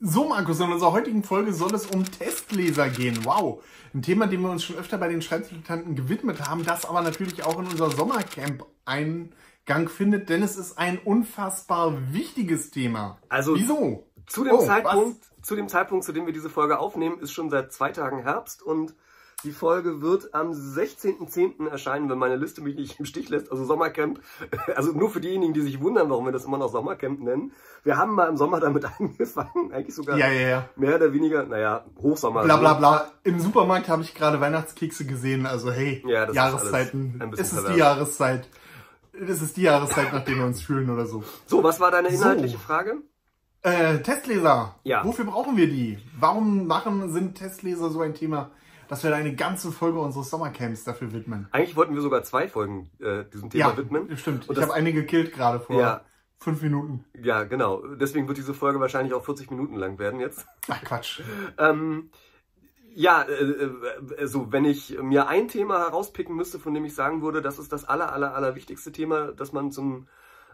So, Markus, in unserer heutigen Folge soll es um Testleser gehen. Wow. Ein Thema, dem wir uns schon öfter bei den Schreibdilettanten gewidmet haben, das aber natürlich auch in unser Sommercamp Eingang findet, denn es ist ein unfassbar wichtiges Thema. Also, Wieso? Zu dem, Oh, Zeitpunkt, zu dem Zeitpunkt, zu dem wir diese Folge aufnehmen, ist schon seit zwei Tagen Herbst und die Folge wird am 16.10. erscheinen, wenn meine Liste mich nicht im Stich lässt. Also Sommercamp, also nur für diejenigen, die sich wundern, warum wir das immer noch Sommercamp nennen. Wir haben mal im Sommer damit angefangen, eigentlich sogar Ja, ja, ja. mehr oder weniger, naja, Hochsommer. Bla bla bla. Im Supermarkt habe ich gerade Weihnachtskekse gesehen. Also hey, Ja, das ist Jahreszeiten. bisschen Es ist die. Jahreszeit. Es ist die Jahreszeit, nach der wir uns fühlen oder so. So, was war deine So. inhaltliche Frage? Äh, Testleser. Ja. Wofür brauchen wir die? Warum machen, sind Testleser so ein Thema, dass wir da eine ganze Folge unseres Sommercamps dafür widmen? Eigentlich wollten wir sogar zwei Folgen äh, diesem Thema widmen. stimmt. Und ich habe eine gekillt gerade vor Ja. fünf Minuten. Ja, genau. Deswegen wird diese Folge wahrscheinlich auch 40 Minuten lang werden jetzt. Ach Quatsch. Ähm, ja, äh, also wenn ich mir ein Thema herauspicken müsste, von dem ich sagen würde, das ist das aller, aller, aller wichtigste Thema, das man zum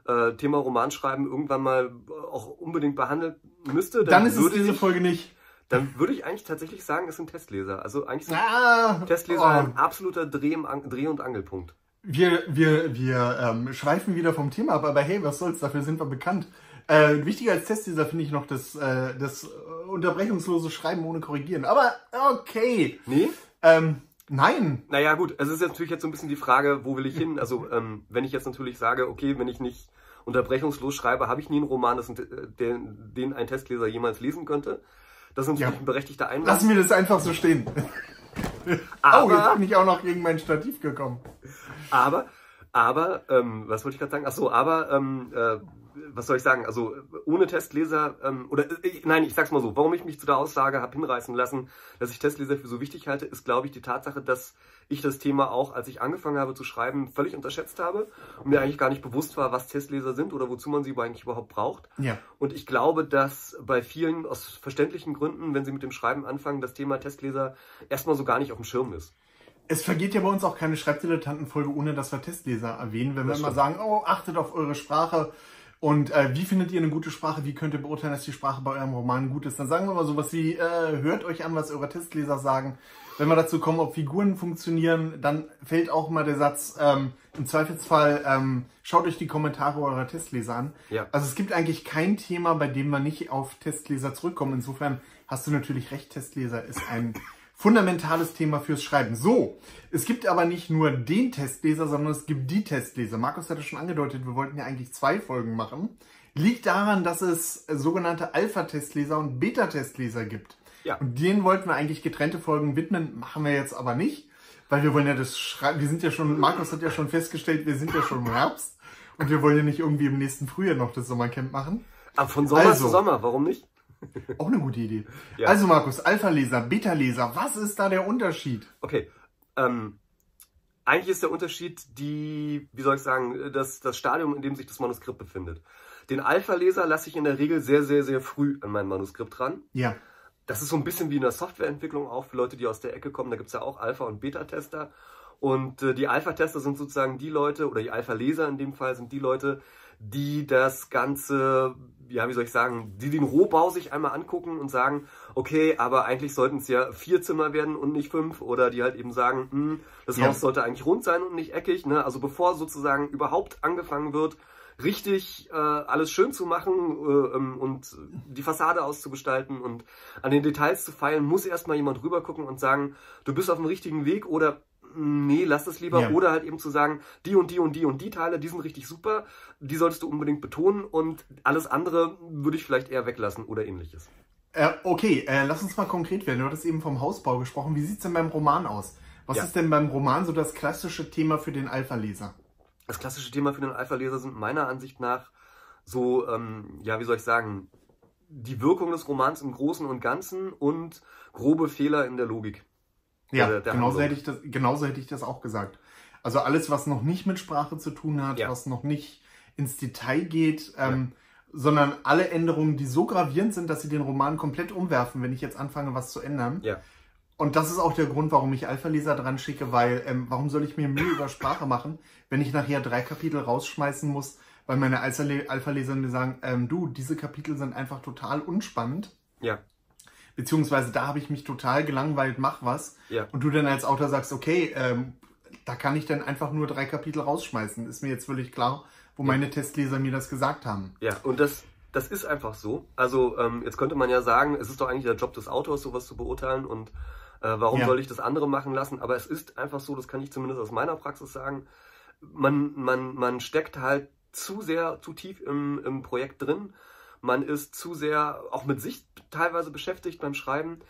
äh, Thema Romanschreiben irgendwann mal auch unbedingt behandeln müsste, Dann ist es würde diese Folge nicht. Dann würde ich eigentlich tatsächlich sagen, es sind Testleser. Also eigentlich sind Ah, Testleser oh. ein absoluter Dreh, Dreh- und Angelpunkt. Wir, wir, wir ähm, schweifen wieder vom Thema ab, aber hey, was soll's, dafür sind wir bekannt. Äh, wichtiger als Testleser finde ich noch das, äh, das unterbrechungslose Schreiben ohne Korrigieren. Aber okay. Nee? Ähm, nein. Naja, gut, es ist jetzt natürlich jetzt so ein bisschen die Frage, wo will ich hin? Also, ähm, wenn ich jetzt natürlich sage, okay, wenn ich nicht unterbrechungslos schreibe, habe ich nie einen Roman, das, äh, den, den ein Testleser jemals lesen könnte. Das ist natürlich Ja. ein berechtigter Einwand. Lass mir das einfach so stehen. oh, jetzt Aber, bin ich auch noch gegen mein Stativ gekommen. aber, aber, ähm, was wollte ich gerade sagen? Ach so, aber, ähm, äh, was soll ich sagen? Also ohne Testleser, ähm, oder äh, nein, ich sag's mal so, warum ich mich zu der Aussage habe hinreißen lassen, dass ich Testleser für so wichtig halte, ist, glaube ich, die Tatsache, dass ich das Thema auch, als ich angefangen habe zu schreiben, völlig unterschätzt habe und mir eigentlich gar nicht bewusst war, was Testleser sind oder wozu man sie eigentlich überhaupt braucht. Ja. Und ich glaube, dass bei vielen aus verständlichen Gründen, wenn sie mit dem Schreiben anfangen, das Thema Testleser erstmal so gar nicht auf dem Schirm ist. Es vergeht ja bei uns auch keine Schreibdilettantenfolge, ohne dass wir Testleser erwähnen. Wenn wir immer sagen, oh, achtet auf eure Sprache und äh, wie findet ihr eine gute Sprache, wie könnt ihr beurteilen, dass die Sprache bei eurem Roman gut ist, dann sagen wir mal sowas wie, äh, hört euch an, was eure Testleser sagen. Wenn wir dazu kommen, ob Figuren funktionieren, dann fällt auch mal der Satz, ähm, im Zweifelsfall ähm, schaut euch die Kommentare eurer Testleser an. Ja. Also es gibt eigentlich kein Thema, bei dem wir nicht auf Testleser zurückkommen. Insofern hast du natürlich recht, Testleser ist ein fundamentales Thema fürs Schreiben. So, es gibt aber nicht nur den Testleser, sondern es gibt die Testleser. Markus hatte schon angedeutet, wir wollten ja eigentlich zwei Folgen machen. Liegt daran, dass es sogenannte Alpha-Testleser und Beta-Testleser gibt. Ja. Und denen wollten wir eigentlich getrennte Folgen widmen, machen wir jetzt aber nicht, weil wir wollen ja das Schreiben, wir sind ja schon, Markus hat ja schon festgestellt, wir sind ja schon im Herbst und wir wollen ja nicht irgendwie im nächsten Frühjahr noch das Sommercamp machen. Aber von Sommer Also. zu Sommer, warum nicht? Auch eine gute Idee. Ja. Also Markus, Alpha-Leser, Beta-Leser, was ist da der Unterschied? Okay. Ähm, eigentlich ist der Unterschied die, wie soll ich sagen, das, das Stadium, in dem sich das Manuskript befindet. Den Alpha-Leser lasse ich in der Regel sehr, sehr, sehr früh an mein Manuskript ran. Ja, Das ist so ein bisschen wie in der Softwareentwicklung auch für Leute, die aus der Ecke kommen. Da gibt es ja auch Alpha- und Beta-Tester. Und äh, die Alpha-Tester sind sozusagen die Leute, oder die Alpha-Leser in dem Fall sind die Leute, die das Ganze, ja, wie soll ich sagen, die den Rohbau sich einmal angucken und sagen, okay, aber eigentlich sollten es ja vier Zimmer werden und nicht fünf. Oder die halt eben sagen, hm, das Ja. Haus sollte eigentlich rund sein und nicht eckig. Ne? Also bevor sozusagen überhaupt angefangen wird, richtig äh, alles schön zu machen äh, ähm, und die Fassade auszugestalten und an den Details zu feilen, muss erstmal jemand rüber gucken und sagen, du bist auf dem richtigen Weg oder "Mm, nee, lass das lieber. Ja. Oder halt eben zu sagen, die und die und die und die Teile, die sind richtig super, die solltest du unbedingt betonen und alles andere würde ich vielleicht eher weglassen oder ähnliches. äh, okay, äh, lass uns mal konkret werden. Du hattest eben vom Hausbau gesprochen. Wie sieht's denn beim Roman aus? Was Ja. ist denn beim Roman so das klassische Thema für den Alpha-Leser? Das klassische Thema für den Alpha-Leser sind meiner Ansicht nach so, ähm, ja, wie soll ich sagen, die Wirkung des Romans im Großen und Ganzen und grobe Fehler in der Logik. Ja, Der- der genauso, Handlung. hätte ich das, genauso hätte ich das auch gesagt. Also alles, was noch nicht mit Sprache zu tun hat, Ja. was noch nicht ins Detail geht, ähm, sondern alle Änderungen, die so gravierend sind, dass sie den Roman komplett umwerfen, wenn ich jetzt anfange, was zu ändern. Ja. Und das ist auch der Grund, warum ich Alpha-Leser dran schicke, weil ähm, warum soll ich mir Mühe über Sprache machen, wenn ich nachher drei Kapitel rausschmeißen muss, weil meine Alpha- Alpha-Leser mir sagen, ähm, du, diese Kapitel sind einfach total unspannend. Ja. Beziehungsweise da habe ich mich total gelangweilt, mach was. Ja. Und du dann als Autor sagst, okay, ähm, da kann ich dann einfach nur drei Kapitel rausschmeißen. Ist mir jetzt völlig klar, wo meine Testleser mir das gesagt haben. Ja, und das, das ist einfach so. Also ähm, jetzt könnte man ja sagen, es ist doch eigentlich der Job des Autors, sowas zu beurteilen und äh, warum Ja. soll ich das andere machen lassen? Aber es ist einfach so, das kann ich zumindest aus meiner Praxis sagen, man, man, man steckt halt zu sehr, zu tief im, im Projekt drin. Man ist zu sehr auch mit sich teilweise beschäftigt beim Schreiben,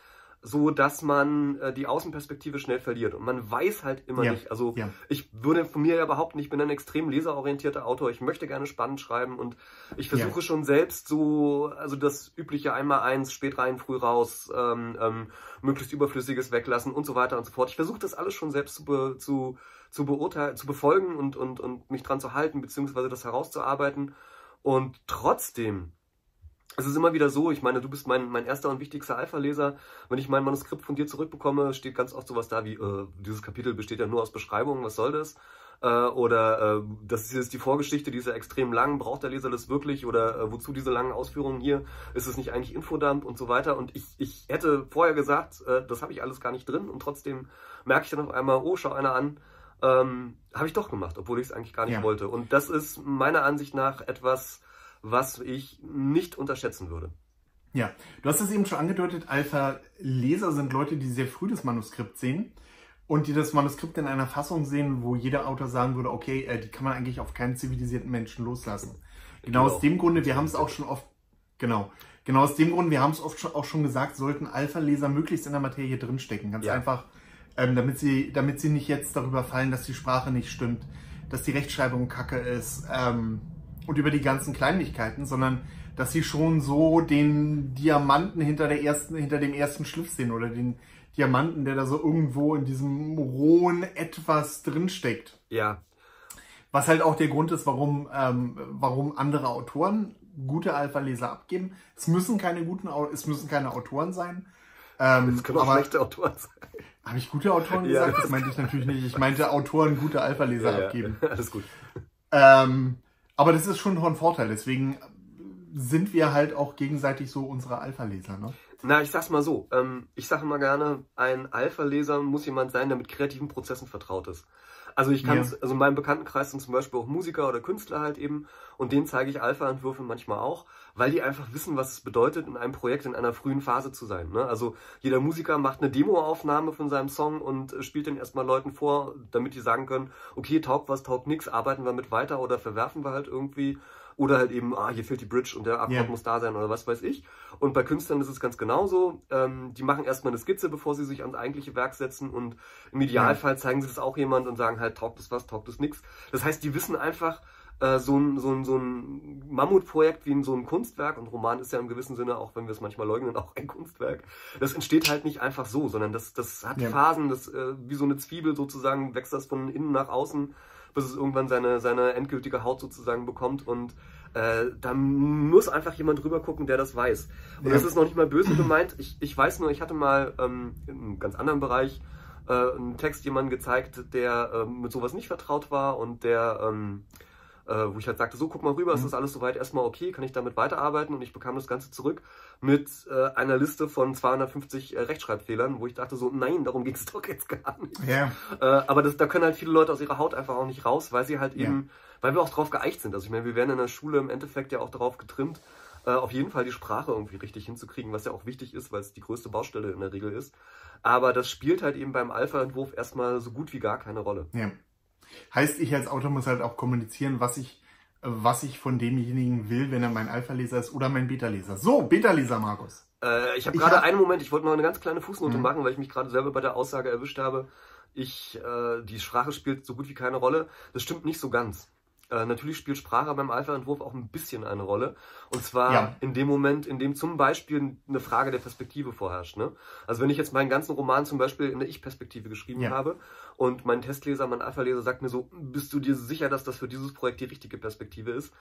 so dass man äh, die Außenperspektive schnell verliert. Und man weiß halt immer Ja, nicht. Also ja. ich würde von mir ja behaupten, ich bin ein extrem leserorientierter Autor. Ich möchte gerne spannend schreiben und ich versuche Ja. schon selbst so, also das übliche einmal eins, spät rein, früh raus, ähm, ähm, möglichst überflüssiges weglassen und so weiter und so fort. Ich versuche das alles schon selbst zu, be, zu, zu beurteilen, zu befolgen und, und, und mich dran zu halten, beziehungsweise das herauszuarbeiten. Und trotzdem, es ist immer wieder so, ich meine, du bist mein, mein erster und wichtigster Alpha-Leser. Wenn ich mein Manuskript von dir zurückbekomme, steht ganz oft sowas da wie, äh, dieses Kapitel besteht ja nur aus Beschreibungen, was soll das? Äh, oder äh, das ist jetzt die Vorgeschichte, die ist ja extrem lang, braucht der Leser das wirklich? Oder äh, wozu diese langen Ausführungen hier? Ist es nicht eigentlich Infodump und so weiter? Und ich, ich hätte vorher gesagt, äh, das habe ich alles gar nicht drin und trotzdem merke ich dann auf einmal, oh, schau einer an, ähm, habe ich doch gemacht, obwohl ich es eigentlich gar nicht Ja. wollte. Und das ist meiner Ansicht nach etwas, was ich nicht unterschätzen würde. Ja, du hast es eben schon angedeutet, Alpha-Leser sind Leute, die sehr früh das Manuskript sehen und die das Manuskript in einer Fassung sehen, wo jeder Autor sagen würde, okay, äh, die kann man eigentlich auf keinen zivilisierten Menschen loslassen. Genau, Genau. aus dem Grunde, wir haben es auch schon oft, genau, genau aus dem Grund, wir haben es oft schon, auch schon gesagt, sollten Alpha-Leser möglichst in der Materie drinstecken. Ganz Ja. einfach, ähm, damit sie, damit sie nicht jetzt darüber fallen, dass die Sprache nicht stimmt, dass die Rechtschreibung kacke ist ähm, und über die ganzen Kleinigkeiten, sondern dass sie schon so den Diamanten hinter der ersten, hinter dem ersten Schliff sehen oder den Diamanten, der da so irgendwo in diesem rohen etwas drinsteckt. Ja, Was halt auch der Grund ist, warum, ähm, warum andere Autoren gute Alpha-Leser abgeben. Es müssen keine guten, es müssen keine Autoren sein. Ähm, das können auch schlechte Autoren sein. habe ich gute Autoren Ja, gesagt? Das meinte ich natürlich nicht. Ich meinte Autoren gute Alpha-Leser abgeben. Alles gut. Ähm, aber das ist schon von Vorteil. Deswegen sind wir halt auch gegenseitig so unsere Alpha-Leser. Ne? Na, ich sag's mal so. Ähm, ich sage immer gerne, ein Alpha-Leser muss jemand sein, der mit kreativen Prozessen vertraut ist. Also ich kann Ja. also in meinem Bekanntenkreis sind zum Beispiel auch Musiker oder Künstler halt eben und denen zeige ich Alpha-Entwürfe manchmal auch, weil die einfach wissen, was es bedeutet, in einem Projekt in einer frühen Phase zu sein. Ne? Also jeder Musiker macht eine Demoaufnahme von seinem Song und äh, spielt den erstmal Leuten vor, damit die sagen können, okay, taugt was, taugt nix, arbeiten wir mit weiter oder verwerfen wir halt irgendwie. Oder halt eben, ah, hier fehlt die Bridge und der Akkord Ja. muss da sein oder was weiß ich. Und bei Künstlern ist es ganz genauso. Ähm, die machen erstmal eine Skizze, bevor sie sich ans eigentliche Werk setzen und im Idealfall zeigen sie das auch jemand und sagen halt, taugt es was, taugt es nix. Das heißt, die wissen einfach, äh, so ein, so, ein, so ein Mammutprojekt wie ein, so ein Kunstwerk, und Roman ist ja im gewissen Sinne, auch wenn wir es manchmal leugnen, auch ein Kunstwerk, das entsteht halt nicht einfach so, sondern das, das hat Ja. Phasen, das äh, wie so eine Zwiebel sozusagen, wächst das von innen nach außen, bis es irgendwann seine, seine endgültige Haut sozusagen bekommt und äh, da muss einfach jemand drüber gucken, der das weiß. Und Ja. das ist noch nicht mal böse gemeint. Ich, ich weiß nur, ich hatte mal ähm, in einem ganz anderen Bereich äh, einen Text jemandem gezeigt, der ähm, mit sowas nicht vertraut war und der, ähm, äh, wo ich halt sagte, so guck mal rüber, ist Mhm. das alles soweit erstmal okay, kann ich damit weiterarbeiten? Und ich bekam das Ganze zurück mit äh, einer Liste von 250 äh, Rechtschreibfehlern, wo ich dachte so, nein, darum ging es doch jetzt gar nicht. Ja, Äh, aber das, da können halt viele Leute aus ihrer Haut einfach auch nicht raus, weil sie halt Ja. eben, weil wir auch drauf geeicht sind. Also ich meine, wir werden in der Schule im Endeffekt ja auch darauf getrimmt, äh, auf jeden Fall die Sprache irgendwie richtig hinzukriegen, was ja auch wichtig ist, weil es die größte Baustelle in der Regel ist. Aber das spielt halt eben beim Alpha-Entwurf erstmal so gut wie gar keine Rolle. ja. Heißt, ich als Autor muss halt auch kommunizieren, was ich, was ich von demjenigen will, wenn er mein Alpha-Leser ist oder mein Beta-Leser. So, Beta-Leser, Markus. Äh, ich habe gerade hab- einen Moment, ich wollte noch eine ganz kleine Fußnote Mhm. machen, weil ich mich gerade selber bei der Aussage erwischt habe. Ich, äh, die Sprache spielt so gut wie keine Rolle. Das stimmt nicht so ganz. Äh, natürlich spielt Sprache beim Alpha-Entwurf auch ein bisschen eine Rolle. Und zwar Ja. in dem Moment, in dem zum Beispiel eine Frage der Perspektive vorherrscht. Ne? Also wenn ich jetzt meinen ganzen Roman zum Beispiel in der Ich-Perspektive geschrieben Ja. habe und mein Testleser, mein Alpha-Leser sagt mir so, bist du dir sicher, dass das für dieses Projekt die richtige Perspektive ist?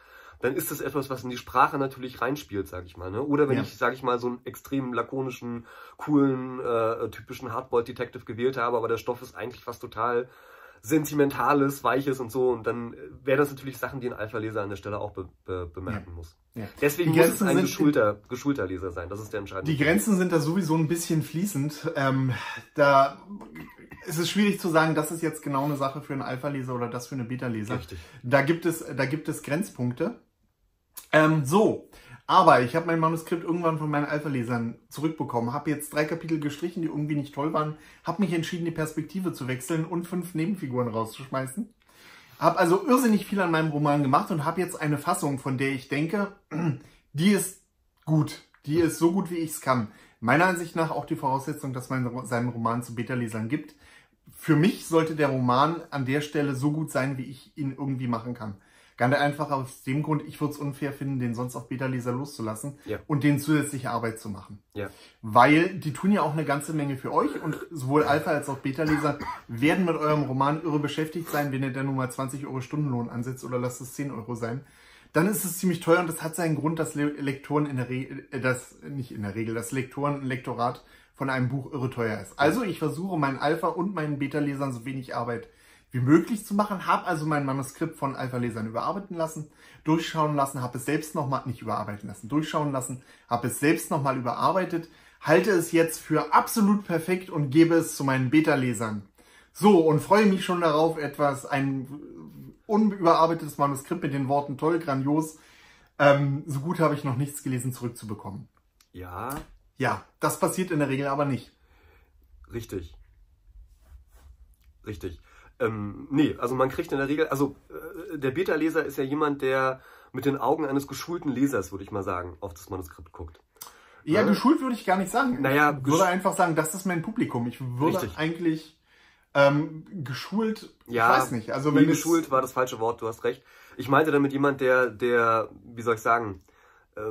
Dann ist das etwas, was in die Sprache natürlich reinspielt, sage ich mal. Ne? Oder wenn Ja. ich, sage ich mal, so einen extrem lakonischen, coolen, äh, typischen Hardboiled Detective gewählt habe, aber der Stoff ist eigentlich fast total Sentimentales, Weiches und so. Und dann wären das natürlich Sachen, die ein Alpha-Leser an der Stelle auch be be bemerken ja. muss. Ja. Deswegen muss es ein geschulter, geschulter Leser sein. Das ist der entscheidende. Die Grenzen sind da sowieso ein bisschen fließend. Ähm, da es ist schwierig zu sagen, das ist jetzt genau eine Sache für einen Alpha-Leser oder das für eine Beta-Leser. Richtig. Da gibt es, da gibt es Grenzpunkte. Ähm, so, aber ich habe mein Manuskript irgendwann von meinen Alpha-Lesern zurückbekommen, habe jetzt drei Kapitel gestrichen, die irgendwie nicht toll waren, habe mich entschieden, die Perspektive zu wechseln und fünf Nebenfiguren rauszuschmeißen. Habe also irrsinnig viel an meinem Roman gemacht und habe jetzt eine Fassung, von der ich denke, die ist gut. Die ist so gut, wie ich es kann. Meiner Ansicht nach auch die Voraussetzung, dass man seinen Roman zu Beta-Lesern gibt. Für mich sollte der Roman an der Stelle so gut sein, wie ich ihn irgendwie machen kann. Ganz einfach aus dem Grund, ich würde es unfair finden, den sonst auf Beta-Leser loszulassen ja. und denen zusätzliche Arbeit zu machen. Ja. Weil die tun ja auch eine ganze Menge für euch und sowohl Alpha als auch Beta-Leser werden mit eurem Roman irre beschäftigt sein, wenn ihr dann nur mal 20 Euro Stundenlohn ansetzt oder lasst es 10 Euro sein. Dann ist es ziemlich teuer und das hat seinen Grund, dass Lektoren in der Regel, äh, das, nicht in der Regel, dass Lektoren ein Lektorat von einem Buch irre teuer ist. Also ich versuche meinen Alpha- und meinen Beta-Lesern so wenig Arbeit wie möglich zu machen. Habe also mein Manuskript von Alpha-Lesern überarbeiten lassen, durchschauen lassen, habe es selbst nochmal, nicht überarbeiten lassen, durchschauen lassen, habe es selbst nochmal überarbeitet, halte es jetzt für absolut perfekt und gebe es zu meinen Beta-Lesern. So, und freue mich schon darauf, etwas, ein unüberarbeitetes Manuskript mit den Worten toll, grandios, ähm, so gut habe ich noch nichts gelesen, zurückzubekommen. Ja. Ja, das passiert in der Regel aber nicht. Richtig. Richtig. Ähm, nee, also man kriegt in der Regel, also äh, der Beta-Leser ist ja jemand, der mit den Augen eines geschulten Lesers, würde ich mal sagen, auf das Manuskript guckt. Ja, ja? geschult würde ich gar nicht sagen. Naja, ich würde einfach sagen, das ist mein Publikum. Ich würde richtig. eigentlich ähm, geschult, ja, ich weiß nicht. Also wenn nee, geschult war das falsche Wort, du hast recht. Ich meinte damit jemand, der, der, wie soll ich sagen,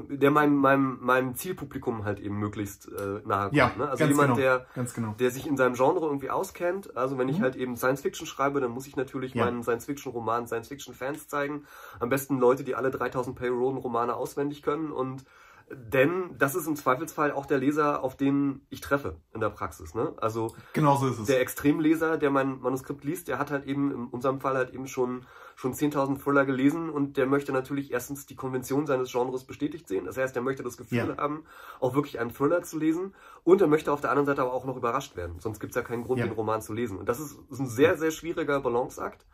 der meinem, meinem, meinem Zielpublikum halt eben möglichst äh, nahe kommt. Ja, ne? Also jemand, genau, der, genau. der sich in seinem Genre irgendwie auskennt. Also wenn ich mhm. halt eben Science Fiction schreibe, dann muss ich natürlich ja. meinen Science Fiction Roman Science Fiction Fans zeigen. Am besten Leute, die alle 3000 Payroll Romane auswendig können und denn das ist im Zweifelsfall auch der Leser, auf den ich treffe in der Praxis. Ne? Also genau so ist es. der Extremleser, der mein Manuskript liest, der hat halt eben in unserem Fall halt eben schon, schon 10.000 Thriller gelesen und der möchte natürlich erstens die Konvention seines Genres bestätigt sehen. Das heißt, er möchte das Gefühl ja. haben, auch wirklich einen Thriller zu lesen und er möchte auf der anderen Seite aber auch noch überrascht werden. Sonst gibt es ja keinen Grund, ja. den Roman zu lesen. Und das ist, ist ein sehr, sehr schwieriger Balanceakt.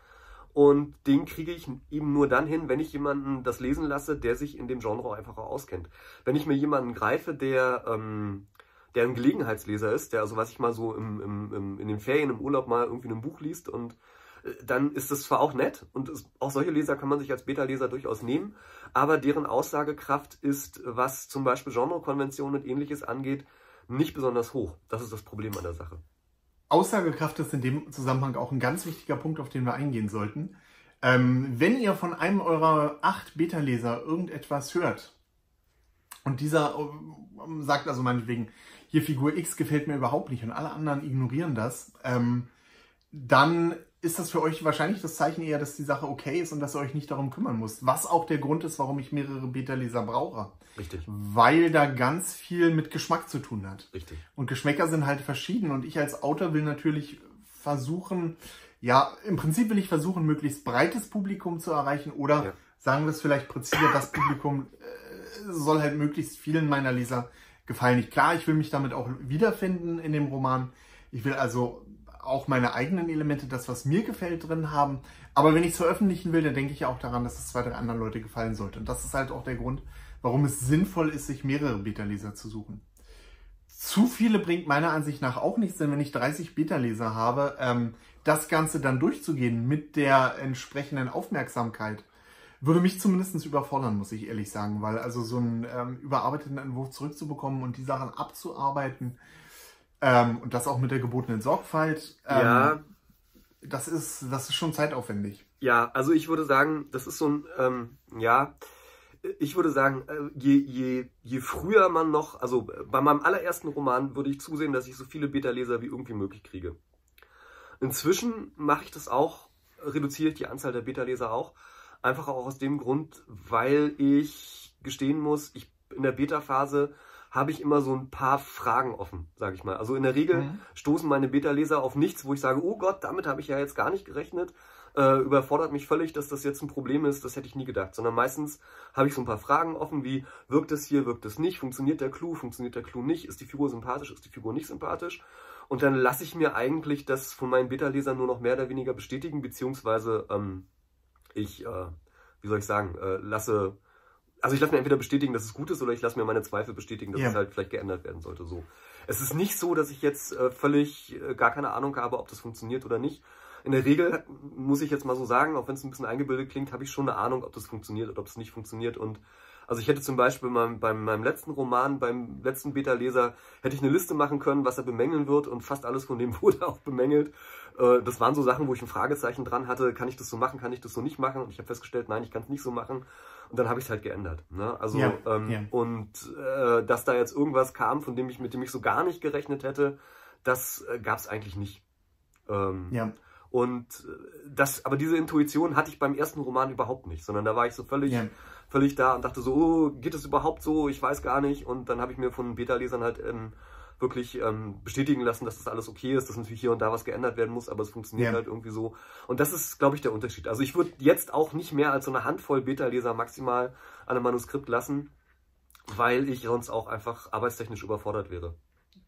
Und den kriege ich eben nur dann hin, wenn ich jemanden das lesen lasse, der sich in dem Genre auch einfach auch auskennt. Wenn ich mir jemanden greife, der, ähm, der ein Gelegenheitsleser ist, der also was ich mal so im, im, im, in den Ferien, im Urlaub mal irgendwie ein Buch liest und äh, dann ist das zwar auch nett und es, auch solche Leser kann man sich als Beta-Leser durchaus nehmen, aber deren Aussagekraft ist, was zum Beispiel Genrekonventionen und ähnliches angeht, nicht besonders hoch. Das ist das Problem an der Sache. Aussagekraft ist in dem Zusammenhang auch ein ganz wichtiger Punkt, auf den wir eingehen sollten. Ähm, wenn ihr von einem eurer acht Beta-Leser irgendetwas hört und dieser ähm, sagt also meinetwegen, hier Figur X gefällt mir überhaupt nicht und alle anderen ignorieren das, ähm, dann ist das für euch wahrscheinlich das Zeichen eher, dass die Sache okay ist und dass ihr euch nicht darum kümmern müsst. Was auch der Grund ist, warum ich mehrere Beta-Leser brauche. Richtig. Weil da ganz viel mit Geschmack zu tun hat. Richtig. Und Geschmäcker sind halt verschieden und ich als Autor will natürlich versuchen, ja, im Prinzip will ich versuchen, möglichst breites Publikum zu erreichen oder ja. sagen wir es vielleicht präziser, das Publikum äh, soll halt möglichst vielen meiner Leser gefallen. Ich, klar, ich will mich damit auch wiederfinden in dem Roman. Ich will also auch meine eigenen Elemente, das, was mir gefällt, drin haben. Aber wenn ich es veröffentlichen will, dann denke ich auch daran, dass es zwei, drei anderen Leute gefallen sollte. Und das ist halt auch der Grund, warum es sinnvoll ist, sich mehrere Beta-Leser zu suchen. Zu viele bringt meiner Ansicht nach auch nichts, denn wenn ich 30 Beta-Leser habe, ähm, das Ganze dann durchzugehen mit der entsprechenden Aufmerksamkeit, würde mich zumindest überfordern, muss ich ehrlich sagen, weil also so einen ähm, überarbeiteten Entwurf zurückzubekommen und die Sachen abzuarbeiten, ähm, und das auch mit der gebotenen Sorgfalt. Ähm, ja. Das ist, das ist schon zeitaufwendig. Ja, also ich würde sagen, das ist so ein, ähm, ja, ich würde sagen, äh, je, je, je früher man noch, also bei meinem allerersten Roman würde ich zusehen, dass ich so viele Beta-Leser wie irgendwie möglich kriege. Inzwischen mache ich das auch, reduziere ich die Anzahl der Beta-Leser auch, einfach auch aus dem Grund, weil ich gestehen muss, ich in der Beta-Phase habe ich immer so ein paar Fragen offen, sage ich mal. Also in der Regel mhm. stoßen meine Beta-Leser auf nichts, wo ich sage, oh Gott, damit habe ich ja jetzt gar nicht gerechnet. Äh, überfordert mich völlig, dass das jetzt ein Problem ist, das hätte ich nie gedacht. Sondern meistens habe ich so ein paar Fragen offen, wie wirkt es hier, wirkt es nicht, funktioniert der Clou, funktioniert der Clou nicht, ist die Figur sympathisch, ist die Figur nicht sympathisch. Und dann lasse ich mir eigentlich das von meinen Beta-Lesern nur noch mehr oder weniger bestätigen, beziehungsweise ähm, ich, äh, wie soll ich sagen, äh, lasse also ich lasse mir entweder bestätigen, dass es gut ist, oder ich lasse mir meine Zweifel bestätigen, dass ja. es halt vielleicht geändert werden sollte. So. Es ist nicht so, dass ich jetzt äh, völlig äh, gar keine Ahnung habe, ob das funktioniert oder nicht. In der Regel muss ich jetzt mal so sagen, auch wenn es ein bisschen eingebildet klingt, habe ich schon eine Ahnung, ob das funktioniert oder ob es nicht funktioniert. Und also ich hätte zum Beispiel beim, beim meinem letzten Roman, beim letzten Beta-Leser, hätte ich eine Liste machen können, was er bemängeln wird und fast alles von dem wurde auch bemängelt. Äh, das waren so Sachen, wo ich ein Fragezeichen dran hatte, kann ich das so machen, kann ich das so nicht machen? Und ich habe festgestellt, nein, ich kann es nicht so machen. Und dann habe ich es halt geändert. Ne? Also ja, ähm, ja. und äh, dass da jetzt irgendwas kam, von dem ich mit dem ich so gar nicht gerechnet hätte, das äh, gab es eigentlich nicht. Ähm, ja. Und äh, das, aber diese Intuition hatte ich beim ersten Roman überhaupt nicht, sondern da war ich so völlig, ja. völlig da und dachte so, oh, geht es überhaupt so? Ich weiß gar nicht. Und dann habe ich mir von Beta-Lesern halt ähm, wirklich ähm, bestätigen lassen, dass das alles okay ist, dass natürlich hier und da was geändert werden muss, aber es funktioniert ja. halt irgendwie so. Und das ist, glaube ich, der Unterschied. Also ich würde jetzt auch nicht mehr als so eine Handvoll Beta-Leser maximal an einem Manuskript lassen, weil ich sonst auch einfach arbeitstechnisch überfordert wäre.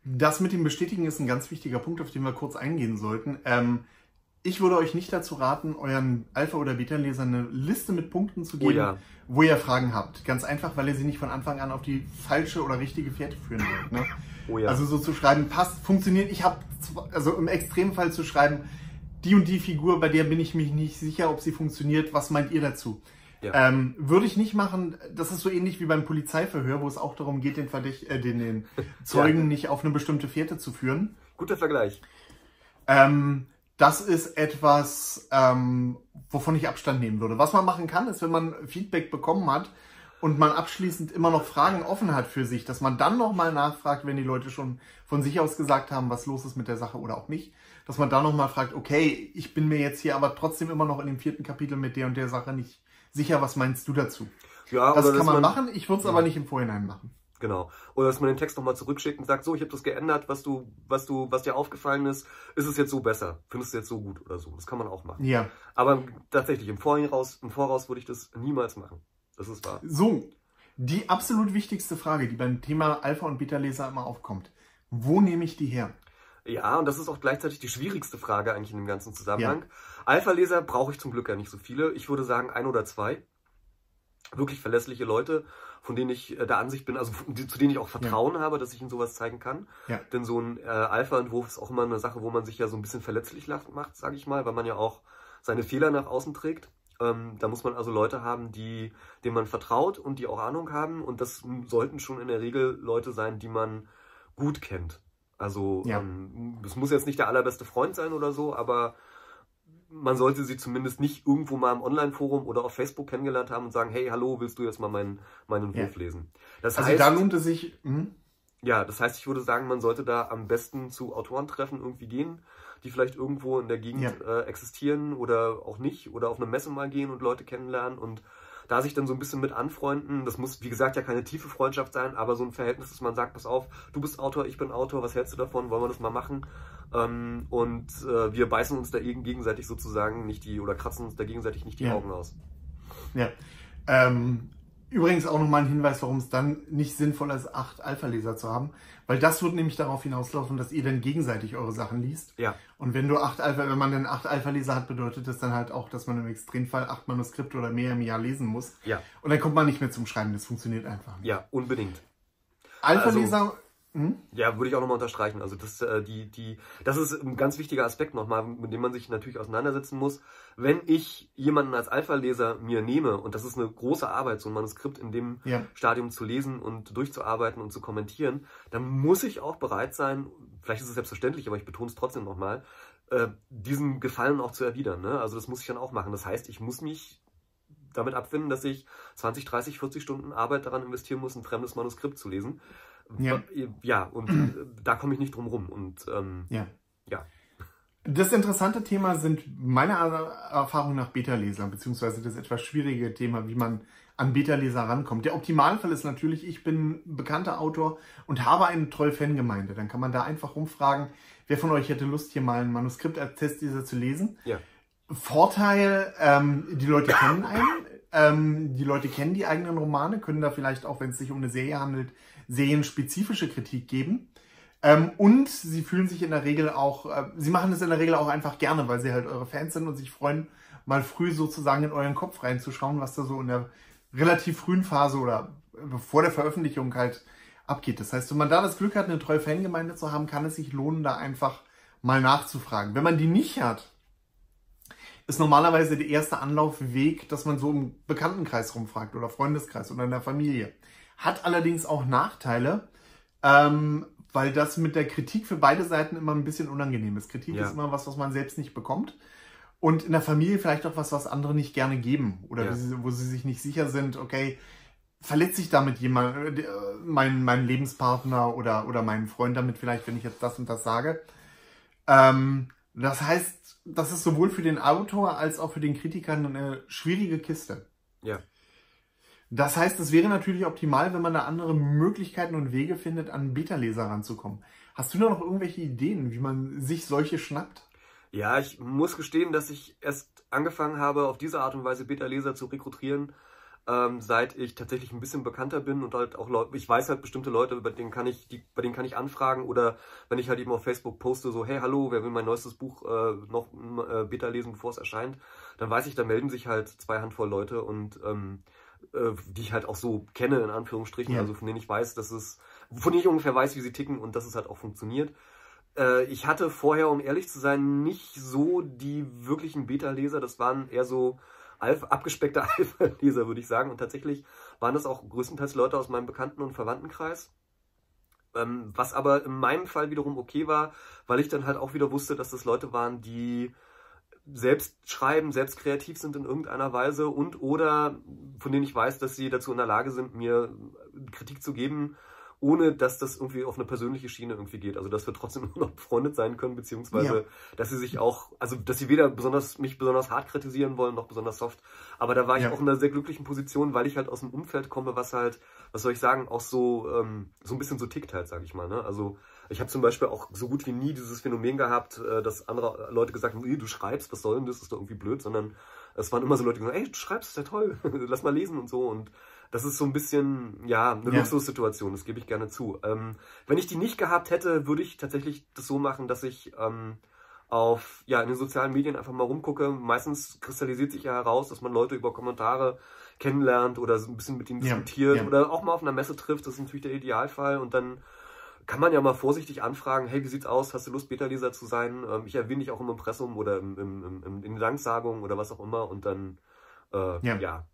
Das mit dem Bestätigen ist ein ganz wichtiger Punkt, auf den wir kurz eingehen sollten. Ähm, ich würde euch nicht dazu raten, euren Alpha- oder Beta-Lesern eine Liste mit Punkten zu geben, oh ja. wo ihr Fragen habt. Ganz einfach, weil ihr sie nicht von Anfang an auf die falsche oder richtige Fährte führen wollt. Ne? Oh ja. Also so zu schreiben, passt, funktioniert. Ich habe, also im Extremfall zu schreiben, die und die Figur, bei der bin ich mich nicht sicher, ob sie funktioniert. Was meint ihr dazu? Ja. Ähm, würde ich nicht machen. Das ist so ähnlich wie beim Polizeiverhör, wo es auch darum geht, den, Verdächt, äh, den, den Zeugen nicht auf eine bestimmte Fährte zu führen. Guter Vergleich. Ähm, das ist etwas, ähm, wovon ich Abstand nehmen würde. Was man machen kann, ist, wenn man Feedback bekommen hat, und man abschließend immer noch Fragen offen hat für sich, dass man dann nochmal nachfragt, wenn die Leute schon von sich aus gesagt haben, was los ist mit der Sache oder auch nicht, dass man dann nochmal fragt, okay, ich bin mir jetzt hier aber trotzdem immer noch in dem vierten Kapitel mit der und der Sache nicht sicher, was meinst du dazu? Ja, das kann man, man machen, ich würde es ja. aber nicht im Vorhinein machen. Genau. Oder dass man den Text nochmal zurückschickt und sagt, so, ich habe das geändert, was du, was du, was dir aufgefallen ist, ist es jetzt so besser? Findest du jetzt so gut oder so? Das kann man auch machen. Ja. Aber tatsächlich, im Voraus, im Voraus würde ich das niemals machen. Das ist wahr. So, die absolut wichtigste Frage, die beim Thema Alpha- und Beta-Leser immer aufkommt. Wo nehme ich die her? Ja, und das ist auch gleichzeitig die schwierigste Frage eigentlich in dem ganzen Zusammenhang. Ja. Alpha-Leser brauche ich zum Glück ja nicht so viele. Ich würde sagen ein oder zwei. Wirklich verlässliche Leute, von denen ich äh, der Ansicht bin, also zu denen ich auch Vertrauen ja. habe, dass ich ihnen sowas zeigen kann. Ja. Denn so ein äh, Alpha-Entwurf ist auch immer eine Sache, wo man sich ja so ein bisschen verletzlich macht, sage ich mal, weil man ja auch seine Fehler nach außen trägt. Ähm, da muss man also Leute haben, die, denen man vertraut und die auch Ahnung haben. Und das sollten schon in der Regel Leute sein, die man gut kennt. Also ja. ähm, das muss jetzt nicht der allerbeste Freund sein oder so, aber man sollte sie zumindest nicht irgendwo mal im Online-Forum oder auf Facebook kennengelernt haben und sagen, hey, hallo, willst du jetzt mal meinen, meinen Entwurf ja. lesen? Das also heißt, da lohnt es sich. Mh? Ja, das heißt, ich würde sagen, man sollte da am besten zu Autorentreffen irgendwie gehen die vielleicht irgendwo in der Gegend ja. äh, existieren oder auch nicht oder auf eine Messe mal gehen und Leute kennenlernen und da sich dann so ein bisschen mit anfreunden. Das muss, wie gesagt, ja keine tiefe Freundschaft sein, aber so ein Verhältnis, dass man sagt, pass auf, du bist Autor, ich bin Autor, was hältst du davon, wollen wir das mal machen? Ähm, und äh, wir beißen uns da gegenseitig sozusagen nicht die, oder kratzen uns da gegenseitig nicht die ja. Augen aus. Ja. Ähm, Übrigens auch nochmal ein Hinweis, warum es dann nicht sinnvoll ist, acht Alpha-Leser zu haben, weil das wird nämlich darauf hinauslaufen, dass ihr dann gegenseitig eure Sachen liest. Ja. Und wenn du acht Alpha, wenn man dann acht Alpha-Leser hat, bedeutet das dann halt auch, dass man im Extremfall acht Manuskripte oder mehr im Jahr lesen muss. Ja. Und dann kommt man nicht mehr zum Schreiben. Das funktioniert einfach nicht. Ja, unbedingt. Alpha-Leser also, hm? Ja, würde ich auch nochmal unterstreichen. Also das, äh, die, die, das ist ein ganz wichtiger Aspekt nochmal, mit dem man sich natürlich auseinandersetzen muss. Wenn ich jemanden als Alpha-Leser mir nehme, und das ist eine große Arbeit, so ein Manuskript in dem ja. Stadium zu lesen und durchzuarbeiten und zu kommentieren, dann muss ich auch bereit sein, vielleicht ist es selbstverständlich, aber ich betone es trotzdem nochmal, äh, diesen Gefallen auch zu erwidern. Ne? Also das muss ich dann auch machen. Das heißt, ich muss mich damit abfinden, dass ich 20, 30, 40 Stunden Arbeit daran investieren muss, ein fremdes Manuskript zu lesen. Ja, ja und äh, da komme ich nicht drum rum. Und ähm, ja. ja. Das interessante Thema sind meiner Erfahrung nach Beta-Leser, beziehungsweise das etwas schwierige Thema, wie man an Beta-Leser rankommt. Der Optimalfall ist natürlich, ich bin bekannter Autor und habe eine treue Fangemeinde. Dann kann man da einfach rumfragen, wer von euch hätte Lust, hier mal ein Manuskript als Testleser zu lesen. Ja. Vorteil, ähm, die Leute kennen einen, ähm, die Leute kennen die eigenen Romane, können da vielleicht auch, wenn es sich um eine Serie handelt, serienspezifische Kritik geben. Ähm, und sie fühlen sich in der Regel auch, äh, sie machen es in der Regel auch einfach gerne, weil sie halt eure Fans sind und sich freuen, mal früh sozusagen in euren Kopf reinzuschauen, was da so in der relativ frühen Phase oder vor der Veröffentlichung halt abgeht. Das heißt, wenn man da das Glück hat, eine treue Fangemeinde zu haben, kann es sich lohnen, da einfach mal nachzufragen. Wenn man die nicht hat, ist normalerweise der erste Anlaufweg, dass man so im Bekanntenkreis rumfragt oder Freundeskreis oder in der Familie. Hat allerdings auch Nachteile, ähm, weil das mit der Kritik für beide Seiten immer ein bisschen unangenehm ist. Kritik ja. ist immer was, was man selbst nicht bekommt. Und in der Familie vielleicht auch was, was andere nicht gerne geben. Oder ja. sie, wo sie sich nicht sicher sind, okay, verletzt sich damit jemand, äh, mein, mein Lebenspartner oder, oder mein Freund damit vielleicht, wenn ich jetzt das und das sage. Ähm, das heißt, das ist sowohl für den Autor als auch für den Kritiker eine schwierige Kiste. Ja. Das heißt, es wäre natürlich optimal, wenn man da andere Möglichkeiten und Wege findet, an Beta-Leser ranzukommen. Hast du da noch irgendwelche Ideen, wie man sich solche schnappt? Ja, ich muss gestehen, dass ich erst angefangen habe, auf diese Art und Weise Beta-Leser zu rekrutieren, ähm, seit ich tatsächlich ein bisschen bekannter bin und halt auch Leute, ich weiß halt bestimmte Leute, bei denen kann ich, die, bei denen kann ich anfragen oder wenn ich halt eben auf Facebook poste, so, hey, hallo, wer will mein neuestes Buch äh, noch äh, Beta lesen, bevor es erscheint, dann weiß ich, da melden sich halt zwei Handvoll Leute und ähm, äh, die ich halt auch so kenne, in Anführungsstrichen, ja. also von denen ich weiß, dass es, von denen ich ungefähr weiß, wie sie ticken und dass es halt auch funktioniert. Äh, ich hatte vorher, um ehrlich zu sein, nicht so die wirklichen Beta-Leser, das waren eher so Alpha, abgespeckte Alpha-Leser, würde ich sagen. Und tatsächlich waren das auch größtenteils Leute aus meinem Bekannten- und Verwandtenkreis. Ähm, was aber in meinem Fall wiederum okay war, weil ich dann halt auch wieder wusste, dass das Leute waren, die selbst schreiben, selbst kreativ sind in irgendeiner Weise und oder von denen ich weiß, dass sie dazu in der Lage sind, mir Kritik zu geben, ohne dass das irgendwie auf eine persönliche Schiene irgendwie geht. Also dass wir trotzdem immer noch befreundet sein können, beziehungsweise ja. dass sie sich auch, also dass sie weder besonders mich besonders hart kritisieren wollen, noch besonders soft. Aber da war ich ja. auch in einer sehr glücklichen Position, weil ich halt aus dem Umfeld komme, was halt, was soll ich sagen, auch so, ähm, so ein bisschen so tickt halt, sag ich mal. Ne? Also ich habe zum Beispiel auch so gut wie nie dieses Phänomen gehabt, äh, dass andere Leute gesagt haben, du schreibst, was soll denn das, ist doch irgendwie blöd, sondern es waren immer so Leute, die gesagt ey, du schreibst, ist ja toll, lass mal lesen und so. Und das ist so ein bisschen, ja, eine ja. Luxussituation, das gebe ich gerne zu. Ähm, wenn ich die nicht gehabt hätte, würde ich tatsächlich das so machen, dass ich ähm, auf, ja, in den sozialen Medien einfach mal rumgucke. Meistens kristallisiert sich ja heraus, dass man Leute über Kommentare kennenlernt oder so ein bisschen mit ihnen diskutiert ja, ja. oder auch mal auf einer Messe trifft. Das ist natürlich der Idealfall und dann kann man ja mal vorsichtig anfragen, hey, wie sieht's aus? Hast du Lust, Beta-Leser zu sein? Ähm, ich erwähne dich auch im Impressum oder im, im, im, in den Danksagungen oder was auch immer und dann, äh, ja. ja.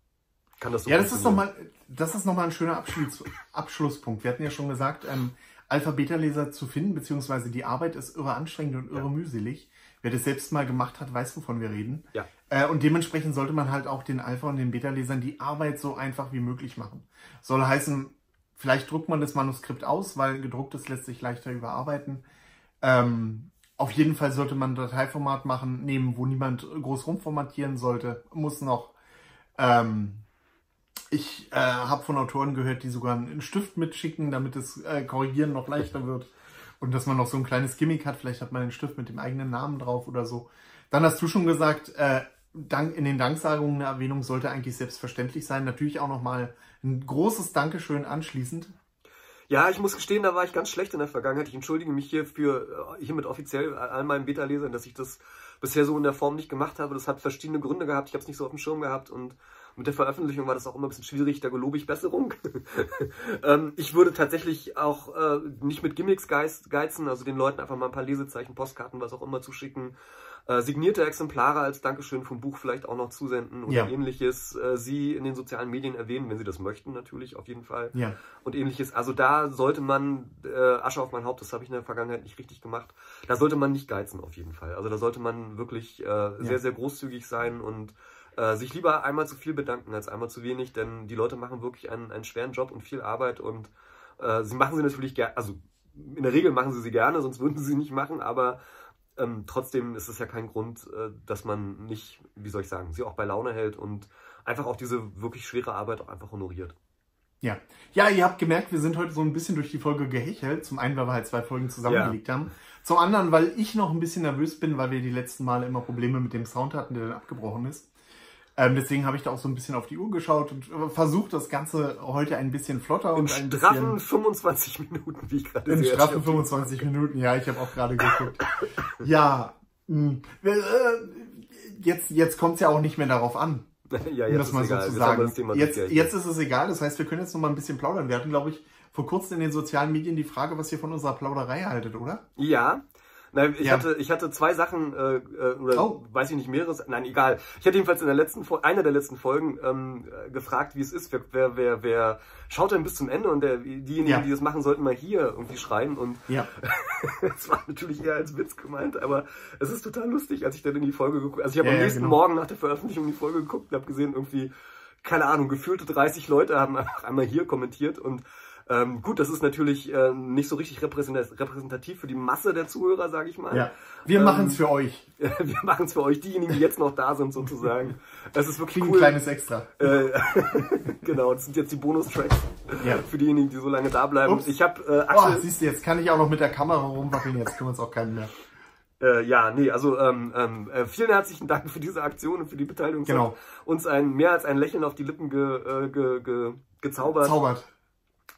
kann das so Ja, das ist nochmal, das ist nochmal ein schöner Abschluss, Abschlusspunkt. Wir hatten ja schon gesagt, ähm, Alpha-Beta-Leser zu finden, beziehungsweise die Arbeit ist irre anstrengend und irre ja. mühselig. Wer das selbst mal gemacht hat, weiß, wovon wir reden. Ja. Äh, und dementsprechend sollte man halt auch den Alpha- und den Beta-Lesern die Arbeit so einfach wie möglich machen. Soll heißen, Vielleicht druckt man das Manuskript aus, weil gedrucktes lässt sich leichter überarbeiten. Ähm, auf jeden Fall sollte man ein Dateiformat machen, nehmen, wo niemand groß rumformatieren sollte. Muss noch. Ähm, ich äh, habe von Autoren gehört, die sogar einen Stift mitschicken, damit das äh, Korrigieren noch leichter wird. Und dass man noch so ein kleines Gimmick hat. Vielleicht hat man einen Stift mit dem eigenen Namen drauf oder so. Dann hast du schon gesagt, äh, in den Danksagungen eine Erwähnung sollte eigentlich selbstverständlich sein. Natürlich auch nochmal ein großes Dankeschön anschließend. Ja, ich muss gestehen, da war ich ganz schlecht in der Vergangenheit. Ich entschuldige mich hier für äh, hiermit offiziell all meinen Beta-Lesern, dass ich das bisher so in der Form nicht gemacht habe. Das hat verschiedene Gründe gehabt. Ich habe es nicht so auf dem Schirm gehabt und mit der Veröffentlichung war das auch immer ein bisschen schwierig. Da gelobe ich Besserung. ähm, ich würde tatsächlich auch äh, nicht mit Gimmicks geizen, also den Leuten einfach mal ein paar Lesezeichen, Postkarten, was auch immer zuschicken äh, signierte Exemplare als Dankeschön vom Buch vielleicht auch noch zusenden oder ja. ähnliches. Äh, sie in den sozialen Medien erwähnen, wenn sie das möchten, natürlich, auf jeden Fall. Ja. Und ähnliches. Also da sollte man, äh, Asche auf mein Haupt, das habe ich in der Vergangenheit nicht richtig gemacht, da sollte man nicht geizen, auf jeden Fall. Also da sollte man wirklich äh, ja. sehr, sehr großzügig sein und äh, sich lieber einmal zu viel bedanken als einmal zu wenig, denn die Leute machen wirklich einen, einen schweren Job und viel Arbeit und äh, sie machen sie natürlich gerne, also in der Regel machen sie sie gerne, sonst würden sie sie nicht machen, aber ähm, trotzdem ist es ja kein Grund, äh, dass man nicht, wie soll ich sagen, sie auch bei Laune hält und einfach auch diese wirklich schwere Arbeit auch einfach honoriert. Ja. Ja, ihr habt gemerkt, wir sind heute so ein bisschen durch die Folge gehechelt. Zum einen, weil wir halt zwei Folgen zusammengelegt ja. haben. Zum anderen, weil ich noch ein bisschen nervös bin, weil wir die letzten Male immer Probleme mit dem Sound hatten, der dann abgebrochen ist. Ähm, deswegen habe ich da auch so ein bisschen auf die Uhr geschaut und versucht, das Ganze heute ein bisschen flotter und ein straffen 25 Minuten, wie ich gerade In straffen 25 Minuten, ja, ich habe auch gerade geguckt. ja, mh, hm. äh, jetzt, jetzt kommt es ja auch nicht mehr darauf an. ja, jetzt um das mal so zu sagen. Jetzt, jetzt ist es egal, das heißt, wir können jetzt noch mal ein bisschen plaudern. Wir hatten, glaube ich, vor kurzem in den sozialen Medien die Frage, was ihr von unserer Plauderei haltet, oder? Ja, Nein, ich, ja. hatte, ich hatte zwei Sachen, äh, äh, oder oh. weiß ich nicht, mehreres, nein, egal. Ich hatte jedenfalls in der letzten einer der letzten Folgen ähm, gefragt, wie es ist, wer, wer, wer, wer schaut denn bis zum Ende und der, diejenigen, ja. die das machen, sollten mal hier irgendwie schreien. Und ja. es war natürlich eher als Witz gemeint, aber es ist total lustig, als ich dann in die Folge geguckt habe. Also ich habe am nächsten genau. Morgen nach der Veröffentlichung die Folge geguckt und habe gesehen, irgendwie, keine Ahnung, gefühlte 30 Leute haben einfach einmal hier kommentiert und ähm, gut, das ist natürlich äh, nicht so richtig repräsentativ für die Masse der Zuhörer, sage ich mal. Ja. Wir ähm, machen es für euch. wir machen es für euch, diejenigen, die jetzt noch da sind, sozusagen. Es ist wirklich cool. Ein kleines Extra. Äh, genau, das sind jetzt die Bonustracks ja. für diejenigen, die so lange da bleiben. Ups. Ich habe äh, Axel, oh, siehst du, jetzt kann ich auch noch mit der Kamera rumwackeln, jetzt kümmert es auch keinen mehr. Äh, ja, nee, also ähm, ähm, äh, vielen herzlichen Dank für diese Aktion und für die Beteiligung. Genau. Uns ein mehr als ein Lächeln auf die Lippen ge, äh, ge, ge, gezaubert. Zaubert.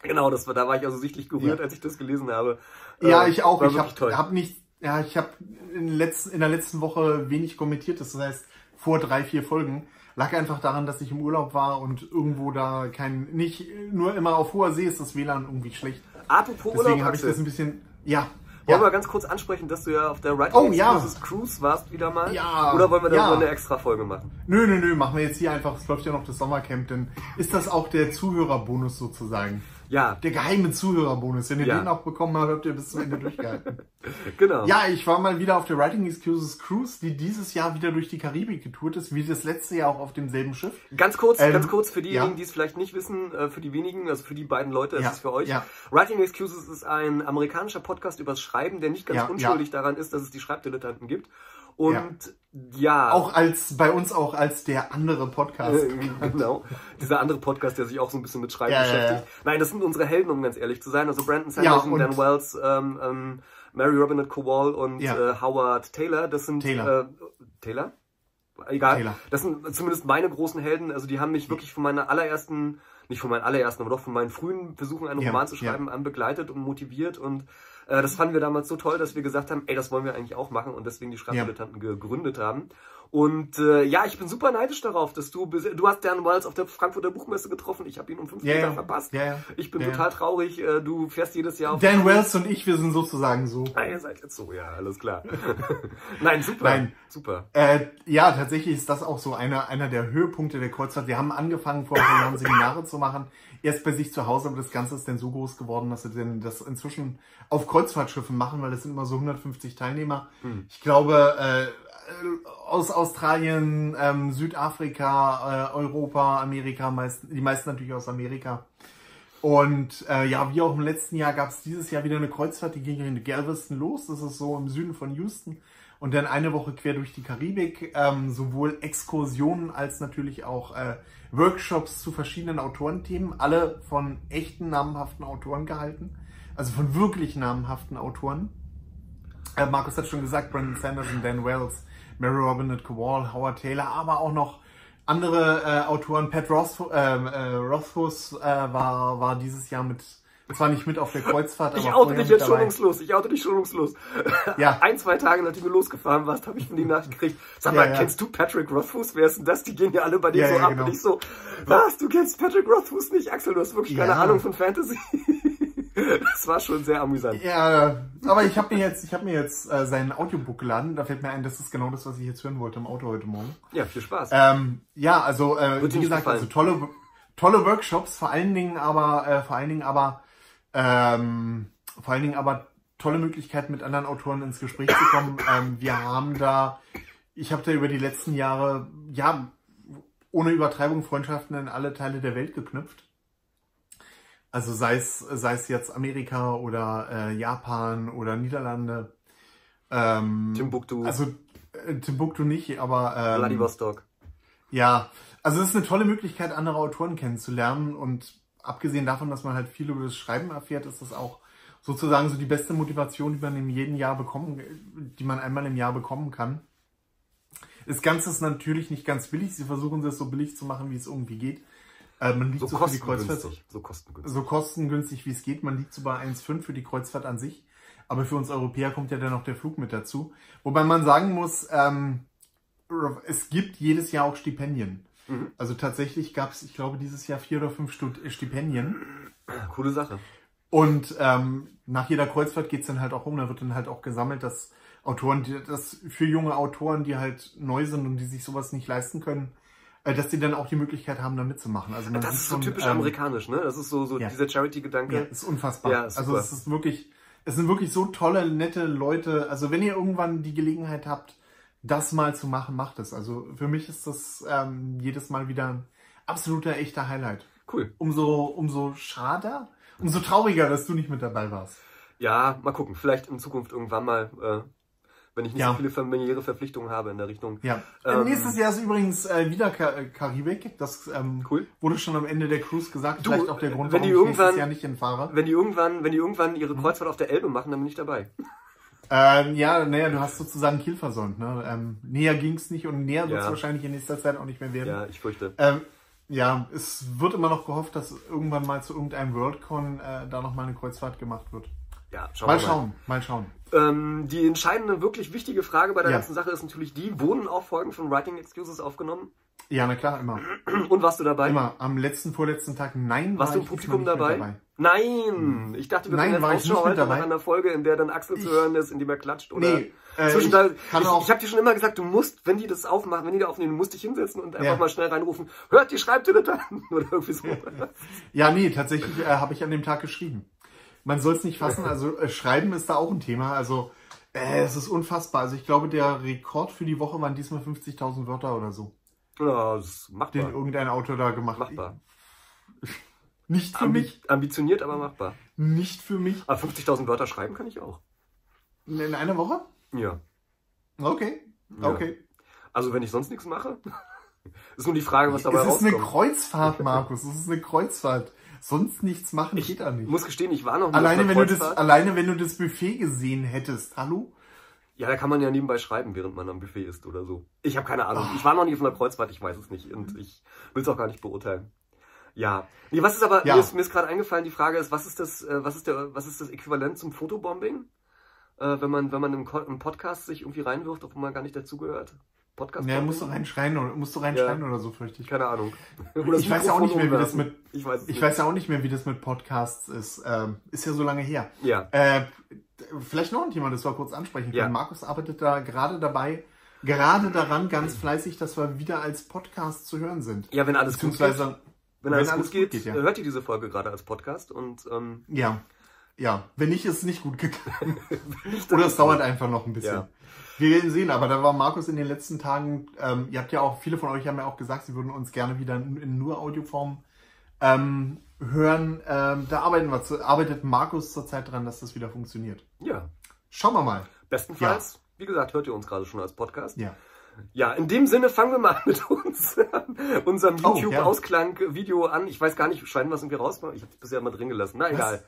Genau, das war, da war ich also sichtlich gerührt, ja. als ich das gelesen habe. Ja, äh, ich auch. Ich habe hab nicht, ja, ich habe in, in der letzten Woche wenig kommentiert. Das heißt, vor drei, vier Folgen lag einfach daran, dass ich im Urlaub war und irgendwo da kein, nicht nur immer auf hoher See ist das WLAN irgendwie schlecht. Apropos Deswegen habe ich das ein bisschen, ja. Wollen ja. wir ganz kurz ansprechen, dass du ja auf der Writing oh, ja. Cruise warst wieder mal? Ja. Oder wollen wir da ja. eine extra Folge machen? Nö, nö, nö, machen wir jetzt hier einfach, es läuft ja noch das Sommercamp, denn ist das auch der Zuhörerbonus sozusagen? Ja. Der geheime Zuhörerbonus. Wenn ihr ja. den auch bekommen habt, habt ihr bis zum Ende durchgehalten. genau. Ja, ich war mal wieder auf der Writing Excuses Cruise, die dieses Jahr wieder durch die Karibik getourt ist, wie das letzte Jahr auch auf demselben Schiff. Ganz kurz, ähm, ganz kurz für diejenigen, ja. die es vielleicht nicht wissen, äh, für die wenigen, also für die beiden Leute, ja. ist es für euch. Writing Excuses ist ein amerikanischer Podcast übers Schreiben, der nicht ganz unschuldig daran ist, dass es die Schreibdilettanten gibt. Und ja. ja. Auch als, bei uns auch als der andere Podcast. Äh, genau. Dieser andere Podcast, der sich auch so ein bisschen mit Schreiben ja, beschäftigt. Ja, Nein, das sind unsere Helden, um ganz ehrlich zu sein. Also Brandon Sanderson, Dan Wells, ähm, ähm, Mary Robinette Kowal und äh, Howard Taylor. Das sind Taylor. Äh, Taylor? Egal. Taylor. Das sind zumindest meine großen Helden. Also die haben mich wirklich von meiner allerersten, nicht von meinen allerersten, aber doch von meinen frühen Versuchen, einen Roman zu schreiben, an begleitet und motiviert und äh, das fanden wir damals so toll, dass wir gesagt haben, ey, das wollen wir eigentlich auch machen und deswegen die Schreibdilettanten ja. gegründet haben. Und äh, ja, ich bin super neidisch darauf, dass du du hast Dan Wells auf der Frankfurter Buchmesse getroffen. Ich habe ihn um fünf yeah, Meter verpasst. Yeah, ich bin total traurig. Äh, du fährst jedes Jahr auf Dan Wells und ich, wir sind sozusagen so. Ah, ihr seid jetzt so, ja, alles klar. Nein, super. Nein, super. Äh, ja, tatsächlich ist das auch so einer einer der Höhepunkte der Kreuzfahrt. Wir haben angefangen vor ein paar Jahren Seminare zu machen erst bei sich zu Hause, aber das Ganze ist dann so groß geworden, dass sie denn das inzwischen auf Kreuzfahrtschiffen machen, weil das sind immer so 150 Teilnehmer. Hm. Ich glaube, äh, aus Australien, ähm, Südafrika, äh, Europa, Amerika, meist, die meisten natürlich aus Amerika. Und äh, ja, wie auch im letzten Jahr gab es dieses Jahr wieder eine Kreuzfahrt, die ging in Galveston los. Das ist so im Süden von Houston. Und dann eine Woche quer durch die Karibik. Ähm, sowohl Exkursionen als natürlich auch äh, Workshops zu verschiedenen Autorenthemen, alle von echten namhaften Autoren gehalten, also von wirklich namhaften Autoren. Äh, Markus hat schon gesagt, Brandon Sanderson, Dan Wells, Mary Robinette Kowal, Howard Taylor, aber auch noch andere äh, Autoren. Pat Roth, ähm, äh, Rothfuss äh, war, war dieses Jahr mit zwar nicht mit auf der Kreuzfahrt, ich aber oute dich jetzt schonungslos. Ich oute dich schonungslos. Ja. Ein, zwei Tage nachdem du losgefahren warst, habe ich von ihm Nachricht gekriegt. Sag mal, ja, ja. kennst du Patrick Rothfuss? Wer ist denn das? Die gehen ja alle bei dir ja, so ab. Genau. Und ich so, was? Du kennst Patrick Rothfuss nicht? Axel, du hast wirklich keine Ahnung von Fantasy. das war schon sehr amüsant. Ja, aber ich habe mir jetzt, ich habe mir jetzt äh, sein Audiobook geladen. Da fällt mir ein, das ist genau das, was ich jetzt hören wollte im Auto heute Morgen. Ja, viel Spaß. Ähm, ja, also äh, wie gesagt, also tolle, tolle Workshops, vor allen Dingen aber, äh, vor allen Dingen aber ähm, vor allen Dingen aber tolle Möglichkeit, mit anderen Autoren ins Gespräch zu kommen. Ähm, wir haben da, ich habe da über die letzten Jahre, ja, ohne Übertreibung Freundschaften in alle Teile der Welt geknüpft. Also sei es, sei es jetzt Amerika oder äh, Japan oder Niederlande. Ähm, Timbuktu, Also äh, Timbuktu nicht, aber ähm, Vladivostok. ja, also es ist eine tolle Möglichkeit, andere Autoren kennenzulernen und abgesehen davon, dass man halt viel über das Schreiben erfährt, ist das auch sozusagen so die beste Motivation, die man in jedem Jahr bekommen, die man einmal im Jahr bekommen kann. Das Ganze ist natürlich nicht ganz billig. Sie versuchen es so billig zu machen, wie es irgendwie geht. Äh, man liegt So so, für die Kreuzfahrt kostengünstig. So kostengünstig. so kostengünstig, wie es geht. Man liegt so bei 1,5 für die Kreuzfahrt an sich. Aber für uns Europäer kommt ja dann noch der Flug mit dazu. Wobei man sagen muss, ähm, es gibt jedes Jahr auch Stipendien. Mhm. Also tatsächlich gab es, ich glaube, dieses Jahr vier oder fünf Stud Stipendien. Coole Sache. Und ähm, nach jeder Kreuzfahrt geht's dann halt auch um. Da wird dann halt auch gesammelt, dass Autoren, die, das für junge Autoren, die halt neu sind und die sich sowas nicht leisten können, äh, dass die dann auch die Möglichkeit haben, da mitzumachen. Also Das ist so schon, typisch ähm, amerikanisch, ne? Das ist so, so ja. dieser Charity-Gedanke. Ja, ist unfassbar. Ja, ist also super. es ist wirklich, es sind wirklich so tolle, nette Leute. Also wenn ihr irgendwann die Gelegenheit habt, das mal zu machen, macht es. Also für mich ist das ähm, jedes Mal wieder ein absoluter echter Highlight. Cool. Umso, umso schade, umso trauriger, dass du nicht mit dabei warst. Ja, mal gucken. Vielleicht in Zukunft irgendwann mal, äh, wenn ich nicht Ja. so viele familiäre Verpflichtungen habe in der Richtung. Ja. Ähm, Nächstes Jahr ist übrigens äh, wieder Ka äh, Karibik. Das ähm, Cool. wurde schon am Ende der Cruise gesagt. Du, Vielleicht auch der Grund, wenn die warum ich nächstes irgendwann- Jahr nicht hinfahre. Wenn die irgendwann, wenn die irgendwann Mhm. ihre Kreuzfahrt auf der Elbe machen, dann bin ich dabei. Ähm, ja, naja, du hast sozusagen Kiel versäumt. Ne? Ähm, näher ging's nicht und näher wird's Ja. wahrscheinlich in nächster Zeit auch nicht mehr werden. Ja, ich fürchte. Ähm, ja, es wird immer noch gehofft, dass irgendwann mal zu irgendeinem Worldcon äh, da nochmal eine Kreuzfahrt gemacht wird. Ja, schauen Mal wir schauen, mal schauen. Ähm, die entscheidende, wirklich wichtige Frage bei der Ja. ganzen Sache ist natürlich die, wurden auch Folgen von Writing Excuses aufgenommen? Ja, na klar, immer. Und warst du dabei? Immer. Am letzten, vorletzten Tag, nein, Warst war du im Publikum dabei? mit Nein! Ich dachte, wir Nein, ich nicht Ausschau heute dabei. nach einer Folge, in der dann Axel zu hören ist, in dem er klatscht. Oder Nee, äh, Zwischendurch, ich kann ich, auch- ich habe dir schon immer gesagt, du musst, wenn die das aufmachen, wenn die da aufnehmen, du musst dich hinsetzen und einfach Ja. mal schnell reinrufen, hört die Schreibdilettanten oder irgendwie so. Ja, nee, tatsächlich äh, habe ich an dem Tag geschrieben. Man soll es nicht fassen, also äh, Schreiben ist da auch ein Thema. Also äh, es ist unfassbar. Also ich glaube, der Rekord für die Woche waren diesmal 50.000 Wörter oder so, ja, das ist den machbar. irgendein Autor da gemacht hat. Machbar. Nicht für Ambi mich, ambitioniert, aber machbar. nicht für mich. Aber 50.000 Wörter schreiben kann ich auch. In einer Woche? Ja. Okay, Ja. okay. Also wenn ich sonst nichts mache, ist nur die Frage, was dabei Es ist eine rauskommt. Kreuzfahrt, Markus. Es ist eine Kreuzfahrt. Sonst nichts machen Ich geht da nicht. muss gestehen, ich war noch nie Alleine wenn, einer du das, Kreuzfahrt. alleine wenn du das Buffet gesehen hättest. Hallo? Ja, da kann man ja nebenbei schreiben, während man am Buffet ist oder so. Ich habe keine Ahnung. Ah. Ich war noch nie auf einer Kreuzfahrt, ich weiß es nicht und ich will es auch gar nicht beurteilen. Ja. Nee, was ist aber, Ja. mir ist, mir ist gerade eingefallen, die Frage ist, was ist das, äh, was ist der, was ist das Äquivalent zum Fotobombing? Äh, wenn man, wenn man im, im Podcast sich irgendwie reinwirft, obwohl man gar nicht dazugehört. Podcast. Ja, musst du reinschreien oder, musst du reinschreien oder so, fürchte ich. Keine Ahnung. Ich weiß ja auch nicht mehr, wie das mit, Ich weiß ich weiß ja auch nicht mehr, wie das mit Podcasts ist. Ähm, ist ja so lange her. Ja. Äh, vielleicht noch ein Thema, das wir kurz ansprechen können. Ja. Markus arbeitet da gerade dabei, gerade daran ganz fleißig, dass wir wieder als Podcast zu hören sind. Ja, wenn alles gut geht. Wenn wenn alles, alles gut geht, geht, ja. hört ihr diese Folge gerade als Podcast und ähm, ja, ja, wenn nicht, ist es nicht gut gegangen. Oder es dauert einfach noch ein bisschen. Ja. Wir werden sehen, aber da war Markus in den letzten Tagen, ähm, ihr habt ja auch, viele von euch haben ja auch gesagt, sie würden uns gerne wieder in, in nur Audioform ähm, hören. Ähm, da arbeiten wir zu, arbeitet Markus zurzeit dran, dass das wieder funktioniert. ja, Schauen wir mal. bestenfalls, wie gesagt, hört ihr uns gerade schon als Podcast. Ja. Ja, in dem Sinne fangen wir mal mit uns, unserem Oh, YouTube-Ausklang-Video an. Ich weiß gar nicht, schneiden wir es irgendwie raus? Ich habe es bisher mal drin gelassen. Na egal.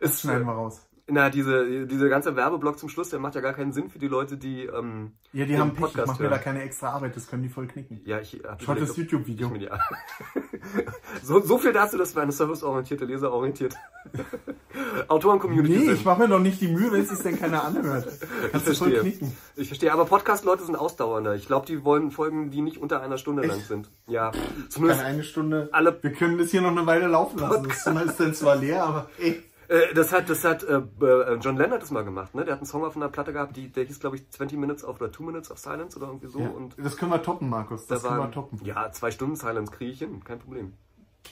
Das Ist, schneiden wir raus. Na, diese, diese ganze Werbeblock zum Schluss, der macht ja gar keinen Sinn für die Leute, die ähm, Ja, die haben Pech. Ich Podcast mach mir da keine extra Arbeit, das können die voll knicken. Ja, ich hab Schaut das YouTube-Video. ich so, so viel dazu, dass wir eine serviceorientierte, leserorientierte Autoren-Community Nee, sind. ich mache mir doch nicht die Mühe, wenn es sich denn keiner anhört. Kannst du voll verstehe. knicken. Ich verstehe, aber Podcast-Leute sind ausdauernder. Ich glaube, die wollen Folgen, die nicht unter einer Stunde lang Echt? sind. Ja, Keine zumindest. eine Stunde. Alle- Wir können das hier noch eine Weile laufen lassen. Das Zimmer ist dann zwar leer, aber ey. Äh, das hat, das hat äh, äh, John Lennon hat das mal gemacht, ne? Der hat einen Song auf einer Platte gehabt, die, der hieß, glaube ich, 20 Minutes of oder 2 Minutes of Silence oder irgendwie so. Ja, Und das können wir toppen, Markus. Das da können wir waren, toppen. ja, zwei Stunden Silence kriege ich hin, kein Problem.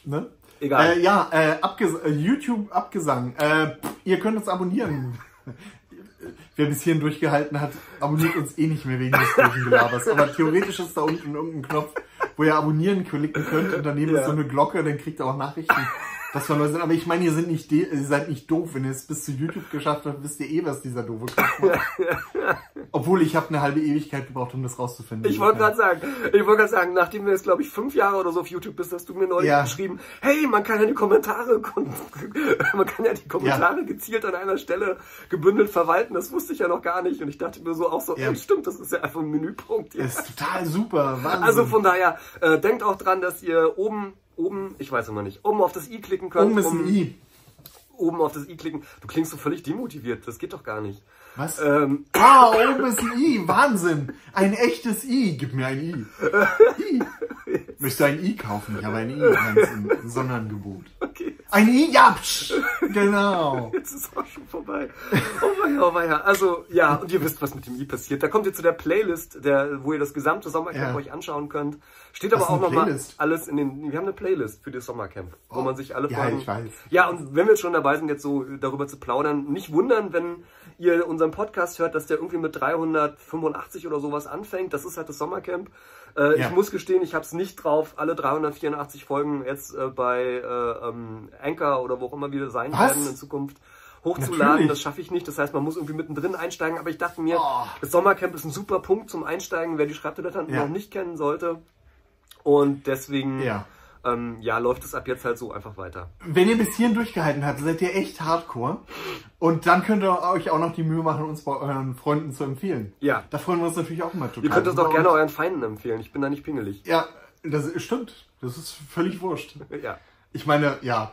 Ne? Egal. Äh, ja, äh, Abges äh, YouTube Abgesang. Äh, ihr könnt uns abonnieren. Wer bis hierhin durchgehalten hat, abonniert uns eh nicht mehr wegen des bösen Gelabers. Aber theoretisch ist da unten irgendein Knopf, wo ihr abonnieren klicken könnt und daneben Ja. ist so eine Glocke, dann kriegt ihr auch Nachrichten. Dass wir neu sind. Aber ich meine, ihr, sind nicht de- ihr seid nicht doof. Wenn ihr es bis zu YouTube geschafft habt, wisst ihr eh, was dieser doofe Kopf macht. Obwohl, ich habe eine halbe Ewigkeit gebraucht, um das rauszufinden. Ich wollte gerade sagen, ich wollte gerade sagen, nachdem wir jetzt, glaube ich, fünf Jahre oder so auf YouTube bist, hast du mir neulich Ja. geschrieben, hey, man kann ja die Kommentare, man kann ja die Kommentare gezielt an einer Stelle gebündelt verwalten. Das wusste ich ja noch gar nicht. Und ich dachte mir so auch so, Ja. stimmt, das ist ja einfach ein Menüpunkt. Ja. Das ist total super. Wahnsinn. Also von daher, äh, denkt auch dran, dass ihr oben, oben, ich weiß immer nicht, oben auf das i klicken könnt. Oben ist um- ein I. Oben auf das i klicken. Du klingst so völlig demotiviert. Das geht doch gar nicht. Was? Ähm, Ah, oben ist ein I. Wahnsinn. Ein echtes I. Gib mir ein I. I. Möchtest du ein I kaufen? Ich habe ein I. Ist ein Sonderangebot. okay. Ein I? Ja, psch. Genau. Jetzt ist auch schon vorbei. Oh weia, oh weia. Also, ja, und ihr wisst, was mit dem i passiert. Da kommt ihr zu der Playlist, der, wo ihr das gesamte Sommercamp Ja. euch anschauen könnt. Steht aber auch nochmal alles in den, wir haben eine Playlist für das Sommercamp, wo Oh. man sich alle Ja, Folgen... ich weiß. Ja, und wenn wir jetzt schon dabei sind, jetzt so darüber zu plaudern, nicht wundern, wenn ihr unseren Podcast hört, dass der irgendwie mit 385 oder sowas anfängt. Das ist halt das Sommercamp. Äh, Ja. Ich muss gestehen, ich habe es nicht drauf, alle 384 Folgen jetzt äh, bei äh, ähm, Anchor oder wo auch immer wir sein Was? werden in Zukunft hochzuladen. Natürlich. Das schaffe ich nicht. Das heißt, man muss irgendwie mittendrin einsteigen. Aber ich dachte mir, Oh. das Sommercamp ist ein super Punkt zum Einsteigen, wer die Schreibdilettanten Ja. noch nicht kennen sollte. Und deswegen Ja. Ähm, ja, läuft es ab jetzt halt so einfach weiter. Wenn ihr bis hierhin durchgehalten habt, seid ihr echt hardcore. Und dann könnt ihr euch auch noch die Mühe machen, uns bei euren Freunden zu empfehlen. Ja. Da freuen wir uns natürlich auch immer total. Ihr könnt das auch Und- gerne euren Feinden empfehlen. Ich bin da nicht pingelig. Ja, das stimmt. Das ist völlig wurscht. Ja. Ich meine, ja.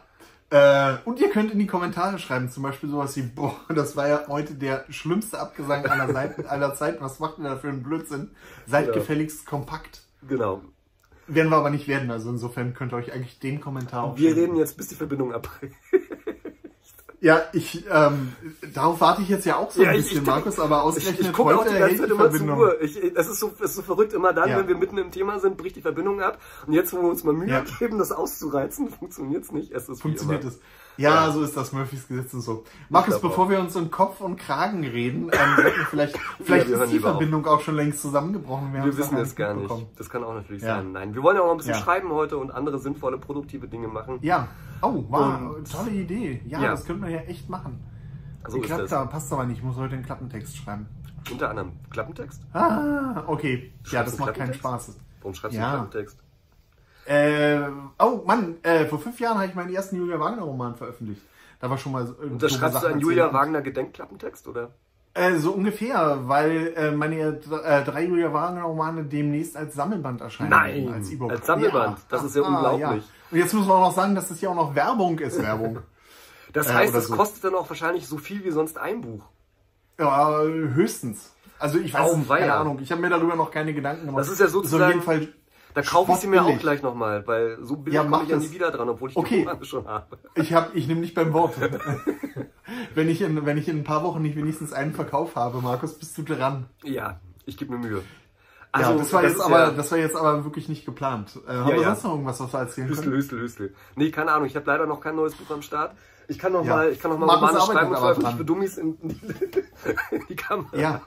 Äh, und ihr könnt in die Kommentare schreiben, zum Beispiel sowas wie, boah, das war ja heute der schlimmste Abgesang aller, Seiten, aller Zeiten. Was macht ihr da für einen Blödsinn? Seid Ja. gefälligst kompakt. Genau. Werden wir aber nicht werden, also insofern könnt ihr euch eigentlich den Kommentar auch Wir reden jetzt, bis die Verbindung abbricht. Ja, ich, ähm, darauf warte ich jetzt ja auch so ein Ja, ich- bisschen, ich- Markus, aber Ich, ausgerechnet ich gucke auch die ganze Zeit die immer zur Verbindung. Uhr. Ich, es, ist so, es ist so verrückt immer dann, Ja. wenn wir mitten im Thema sind, bricht die Verbindung ab. Und jetzt, wo wir uns mal Mühe Ja. geben, das auszureizen, funktioniert es nicht. Es ist wie Funktioniert es. Ja, Ja. so ist das Murphys Gesetz und so. Markus, bevor wir uns in Kopf und Kragen reden, ähm, wir vielleicht, vielleicht wir hören ist die. Verbindung auch schon längst zusammengebrochen. Wir haben's wissen es gar nicht. Das kann auch natürlich Ja. sein. Nein, wir wollen ja auch noch ein bisschen Ja. schreiben heute und andere sinnvolle, produktive Dinge machen. Ja. Oh, wow, Und- tolle Idee. Ja, Ja. das könnte man ja echt machen. So Klappt das. da, passt aber nicht. Ich muss heute einen Klappentext schreiben. Unter anderem Klappentext. Ah, okay. Ja, Schreibst das du macht keinen? Spaß. Warum schreibst Ja. du Klappentext? Äh, oh Mann, äh, vor fünf Jahren habe ich meinen ersten Julia Wagner Roman veröffentlicht. Da war schon mal so. Und da dumme schreibst du einen Julia. Wagner Gedenkklappentext, oder? Äh, so ungefähr, weil äh, meine äh, drei Julia Wagner Romane demnächst als Sammelband erscheinen. Nein, als E-Book. als Sammelband. Das ist ja unglaublich. Und jetzt müssen wir auch noch sagen, dass das ja auch noch Werbung ist, Werbung. Das Äh, heißt, es so. kostet dann auch wahrscheinlich so viel wie sonst ein Buch. ja, höchstens. Also ich weiß Au, nicht, keine. Ahnung. Ich habe mir darüber noch keine Gedanken gemacht. Das ist ja Ist auf sozusagen- jeden Fall Da kaufe ich sie mir auch gleich nochmal, weil so billig Ja, komme ich ja das. nie wieder dran, obwohl ich Okay. die Romane schon habe. Ich hab, ich nehme dich beim Wort. wenn, ich in, wenn ich in ein paar Wochen nicht wenigstens einen Verkauf habe, Markus, bist du dran. Ja, ich gebe mir Mühe. ja, das war, jetzt ist aber, ja- das war jetzt aber wirklich nicht geplant. Äh, haben wir ja. sonst noch irgendwas, was wir erzählen Hüstel, können? Hüstel, Hüstel. Nee, keine Ahnung, ich habe leider noch kein neues Buch am Start. Ich kann noch Ja. mal, ich kann noch mal Romane schreiben und aber veröffentlichen für Dummies in die, die Kamera. Ja.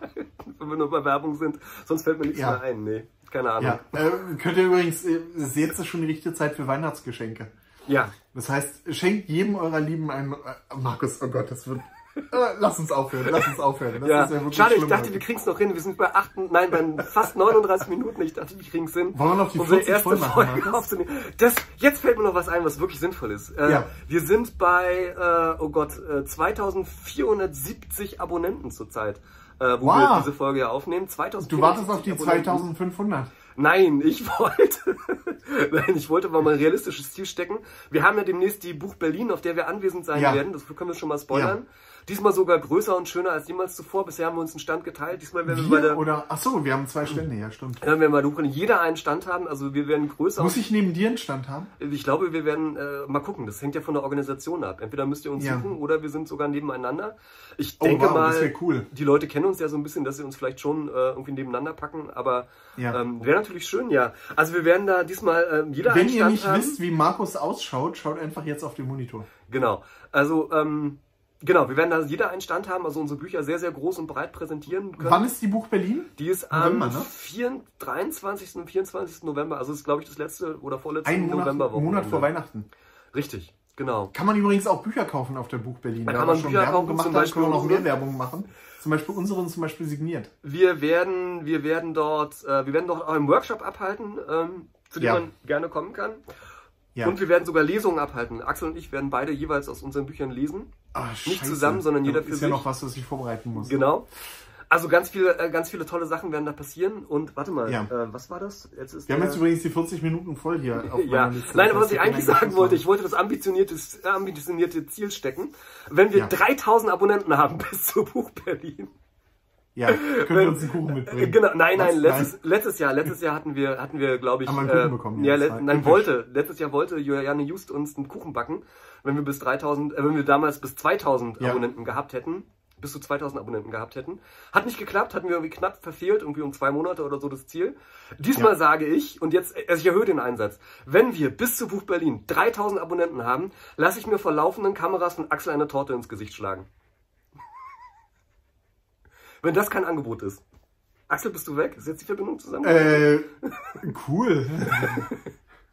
Wenn wir noch bei Werbung sind. Sonst fällt mir nichts mehr ein. Nee, keine Ahnung. Ja, äh, könnt ihr übrigens, äh, es ist jetzt schon die richtige Zeit für Weihnachtsgeschenke. ja. Das heißt, schenkt jedem eurer Lieben einen, äh, Markus, oh Gott, das wird, äh, lass uns aufhören, lass uns aufhören. Das Ja, ist wirklich schade, ich dachte, heute. wir kriegen's noch hin. Wir sind bei acht, nein, bei fast 39 Minuten. Ich dachte, wir kriegen's hin. Wollen wir noch die unsere 40 erste voll machen, Folge aufzunehmen. Das, jetzt fällt mir noch was ein, was wirklich sinnvoll ist. Äh, Ja. Wir sind bei, äh, oh Gott, äh, 2470 Abonnenten zurzeit. Äh, wo Wow. wir diese Folge ja aufnehmen. 2470 Du wartest auf die Abonnenten. 2500. Nein, ich wollte, nein, ich wollte mal ein realistisches Ziel stecken. Wir haben ja demnächst die Buch Berlin, auf der wir anwesend sein Ja. werden. Das können wir schon mal spoilern. Diesmal sogar größer und schöner als jemals zuvor. Bisher haben wir uns einen Stand geteilt. Diesmal werden wir bei Wir der, oder, ach so, wir haben zwei Stände, ja, stimmt. werden wir bei der jeder einen Stand haben. Also wir werden größer. Muss ich neben dir einen Stand haben? Ich glaube, wir werden äh, mal gucken. Das hängt ja von der Organisation ab. Entweder müsst ihr uns Ja. suchen oder wir sind sogar nebeneinander. Ich Oh, denke wow, mal, cool. die Leute kennen uns ja so ein bisschen, dass sie uns vielleicht schon äh, irgendwie nebeneinander packen. Aber Ja. ähm, wäre natürlich schön, ja. Also wir werden da diesmal ähm, jeder Wenn einen ihr Stand nicht haben. wisst, wie Markus ausschaut, schaut einfach jetzt auf den Monitor. Genau. Also ähm, genau, wir werden da jeder einen Stand haben. Also unsere Bücher sehr sehr groß und breit präsentieren können. Wann ist die Buch Berlin? Die ist am November, ne? 4, 23. und 24. November. Also ist glaube ich das letzte oder vorletzte Ein Monat, November Monat vor Weihnachten. Richtig, Genau. Kann man übrigens auch Bücher kaufen auf der Buch Berlin. Da kann haben man wir schon Bücher Werbung kaufen, gemacht, Beispiel können wir noch mehr. Werbung machen. Zum Beispiel unseren zum Beispiel signiert. Wir werden, wir werden dort, äh, wir werden dort auch einen Workshop abhalten, ähm, zu dem Ja. man gerne kommen kann. Ja. Und wir werden sogar Lesungen abhalten. Axel und ich werden beide jeweils aus unseren Büchern lesen. Ah, nicht scheiße. zusammen, sondern jeder für ist ja sich. noch was, was ich vorbereiten muss. Genau. Also ganz viele, äh, ganz viele tolle Sachen werden da passieren. Und warte mal, Ja. äh, was war das? Jetzt ist Wir haben jetzt übrigens die 40 Minuten voll hier auf ja, Liste. nein, aber was ich eigentlich sagen wollte, ich wollte das ambitionierte, ambitionierte Ziel stecken. Wenn wir Ja. 3000 Abonnenten haben bis zu Buch Berlin. Ja, können wir uns einen Kuchen mitbringen? Genau, nein, nein, letztes, letztes Jahr, letztes Jahr hatten wir, hatten wir, glaube ich, Haben wir einen Kuchen bekommen, ja, ja, das le war nein, wollte, letztes Jahr wollte Juliane Just uns einen Kuchen backen, wenn wir bis 3000, äh, wenn wir damals bis 2000 Ja. Abonnenten gehabt hätten, bis zu 2000 Abonnenten gehabt hätten. Hat nicht geklappt, hatten wir irgendwie knapp verfehlt, irgendwie um zwei Monate oder so das Ziel. Diesmal Ja. sage ich, und jetzt, also ich erhöhe den Einsatz, wenn wir bis zu Buch Berlin 3000 Abonnenten haben, lasse ich mir vor laufenden Kameras von Axel eine Torte ins Gesicht schlagen. Wenn das kein Angebot ist. Axel, bist du weg? Ist jetzt die Verbindung zusammen? Äh, cool.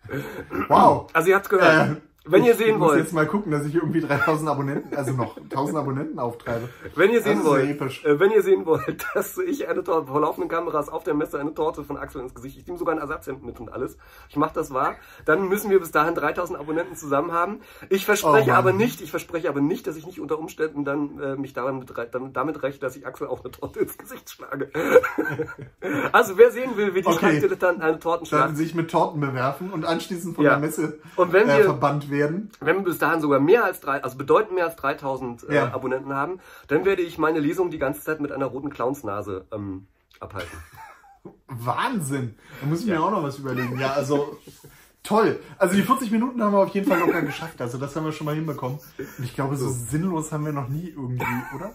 wow. Also ihr habt's gehört. Äh, wenn ihr ich sehen muss wollt, jetzt mal gucken, dass ich irgendwie 3000 Abonnenten, also noch 1000 Abonnenten auftreibe. wenn ihr sehen wollt, äh, wenn ihr sehen wollt, dass ich eine Torte vor laufenden Kameras auf der Messe eine Torte von Axel ins Gesicht, ich nehme sogar ein Ersatzhemd mit und alles. Ich mache das wahr. Dann müssen wir bis dahin 3000 Abonnenten zusammen haben. Ich verspreche Oh aber nicht, ich verspreche aber nicht, dass ich nicht unter Umständen dann äh, mich damit, damit, damit räche, dass ich Axel auch eine Torte ins Gesicht schlage. also wer sehen will, wie die Okay. Schreibdilettanten eine Tortenschlacht Dann sich mit Torten bewerfen und anschließend von Ja. der Messe Und wenn äh, wir- verbannt werden. Wenn wir bis dahin sogar mehr als drei, also bedeutend mehr als 3000 äh, Ja. Abonnenten haben, dann werde ich meine Lesung die ganze Zeit mit einer roten Clownsnase ähm, abhalten. Wahnsinn. Da muss ich mir auch noch was überlegen. Ja, also toll. Also die 40 Minuten haben wir auf jeden Fall locker geschafft. Also das haben wir schon mal hinbekommen. Und ich glaube, so sinnlos haben wir noch nie irgendwie, oder?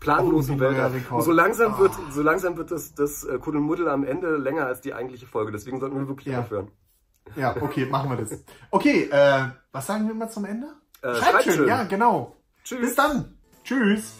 Planlosen Wälder. Und so langsam Ah. wird, so langsam wird das, das äh, Kuddelmuddel am Ende länger als die eigentliche Folge. Deswegen sollten wir wirklich Ja. aufhören. Ja, okay, machen wir das. Okay, äh, was sagen wir mal zum Ende? Äh, Schreibt schreibt schön. schön. Ja, genau. Tschüss. Bis dann. Tschüss.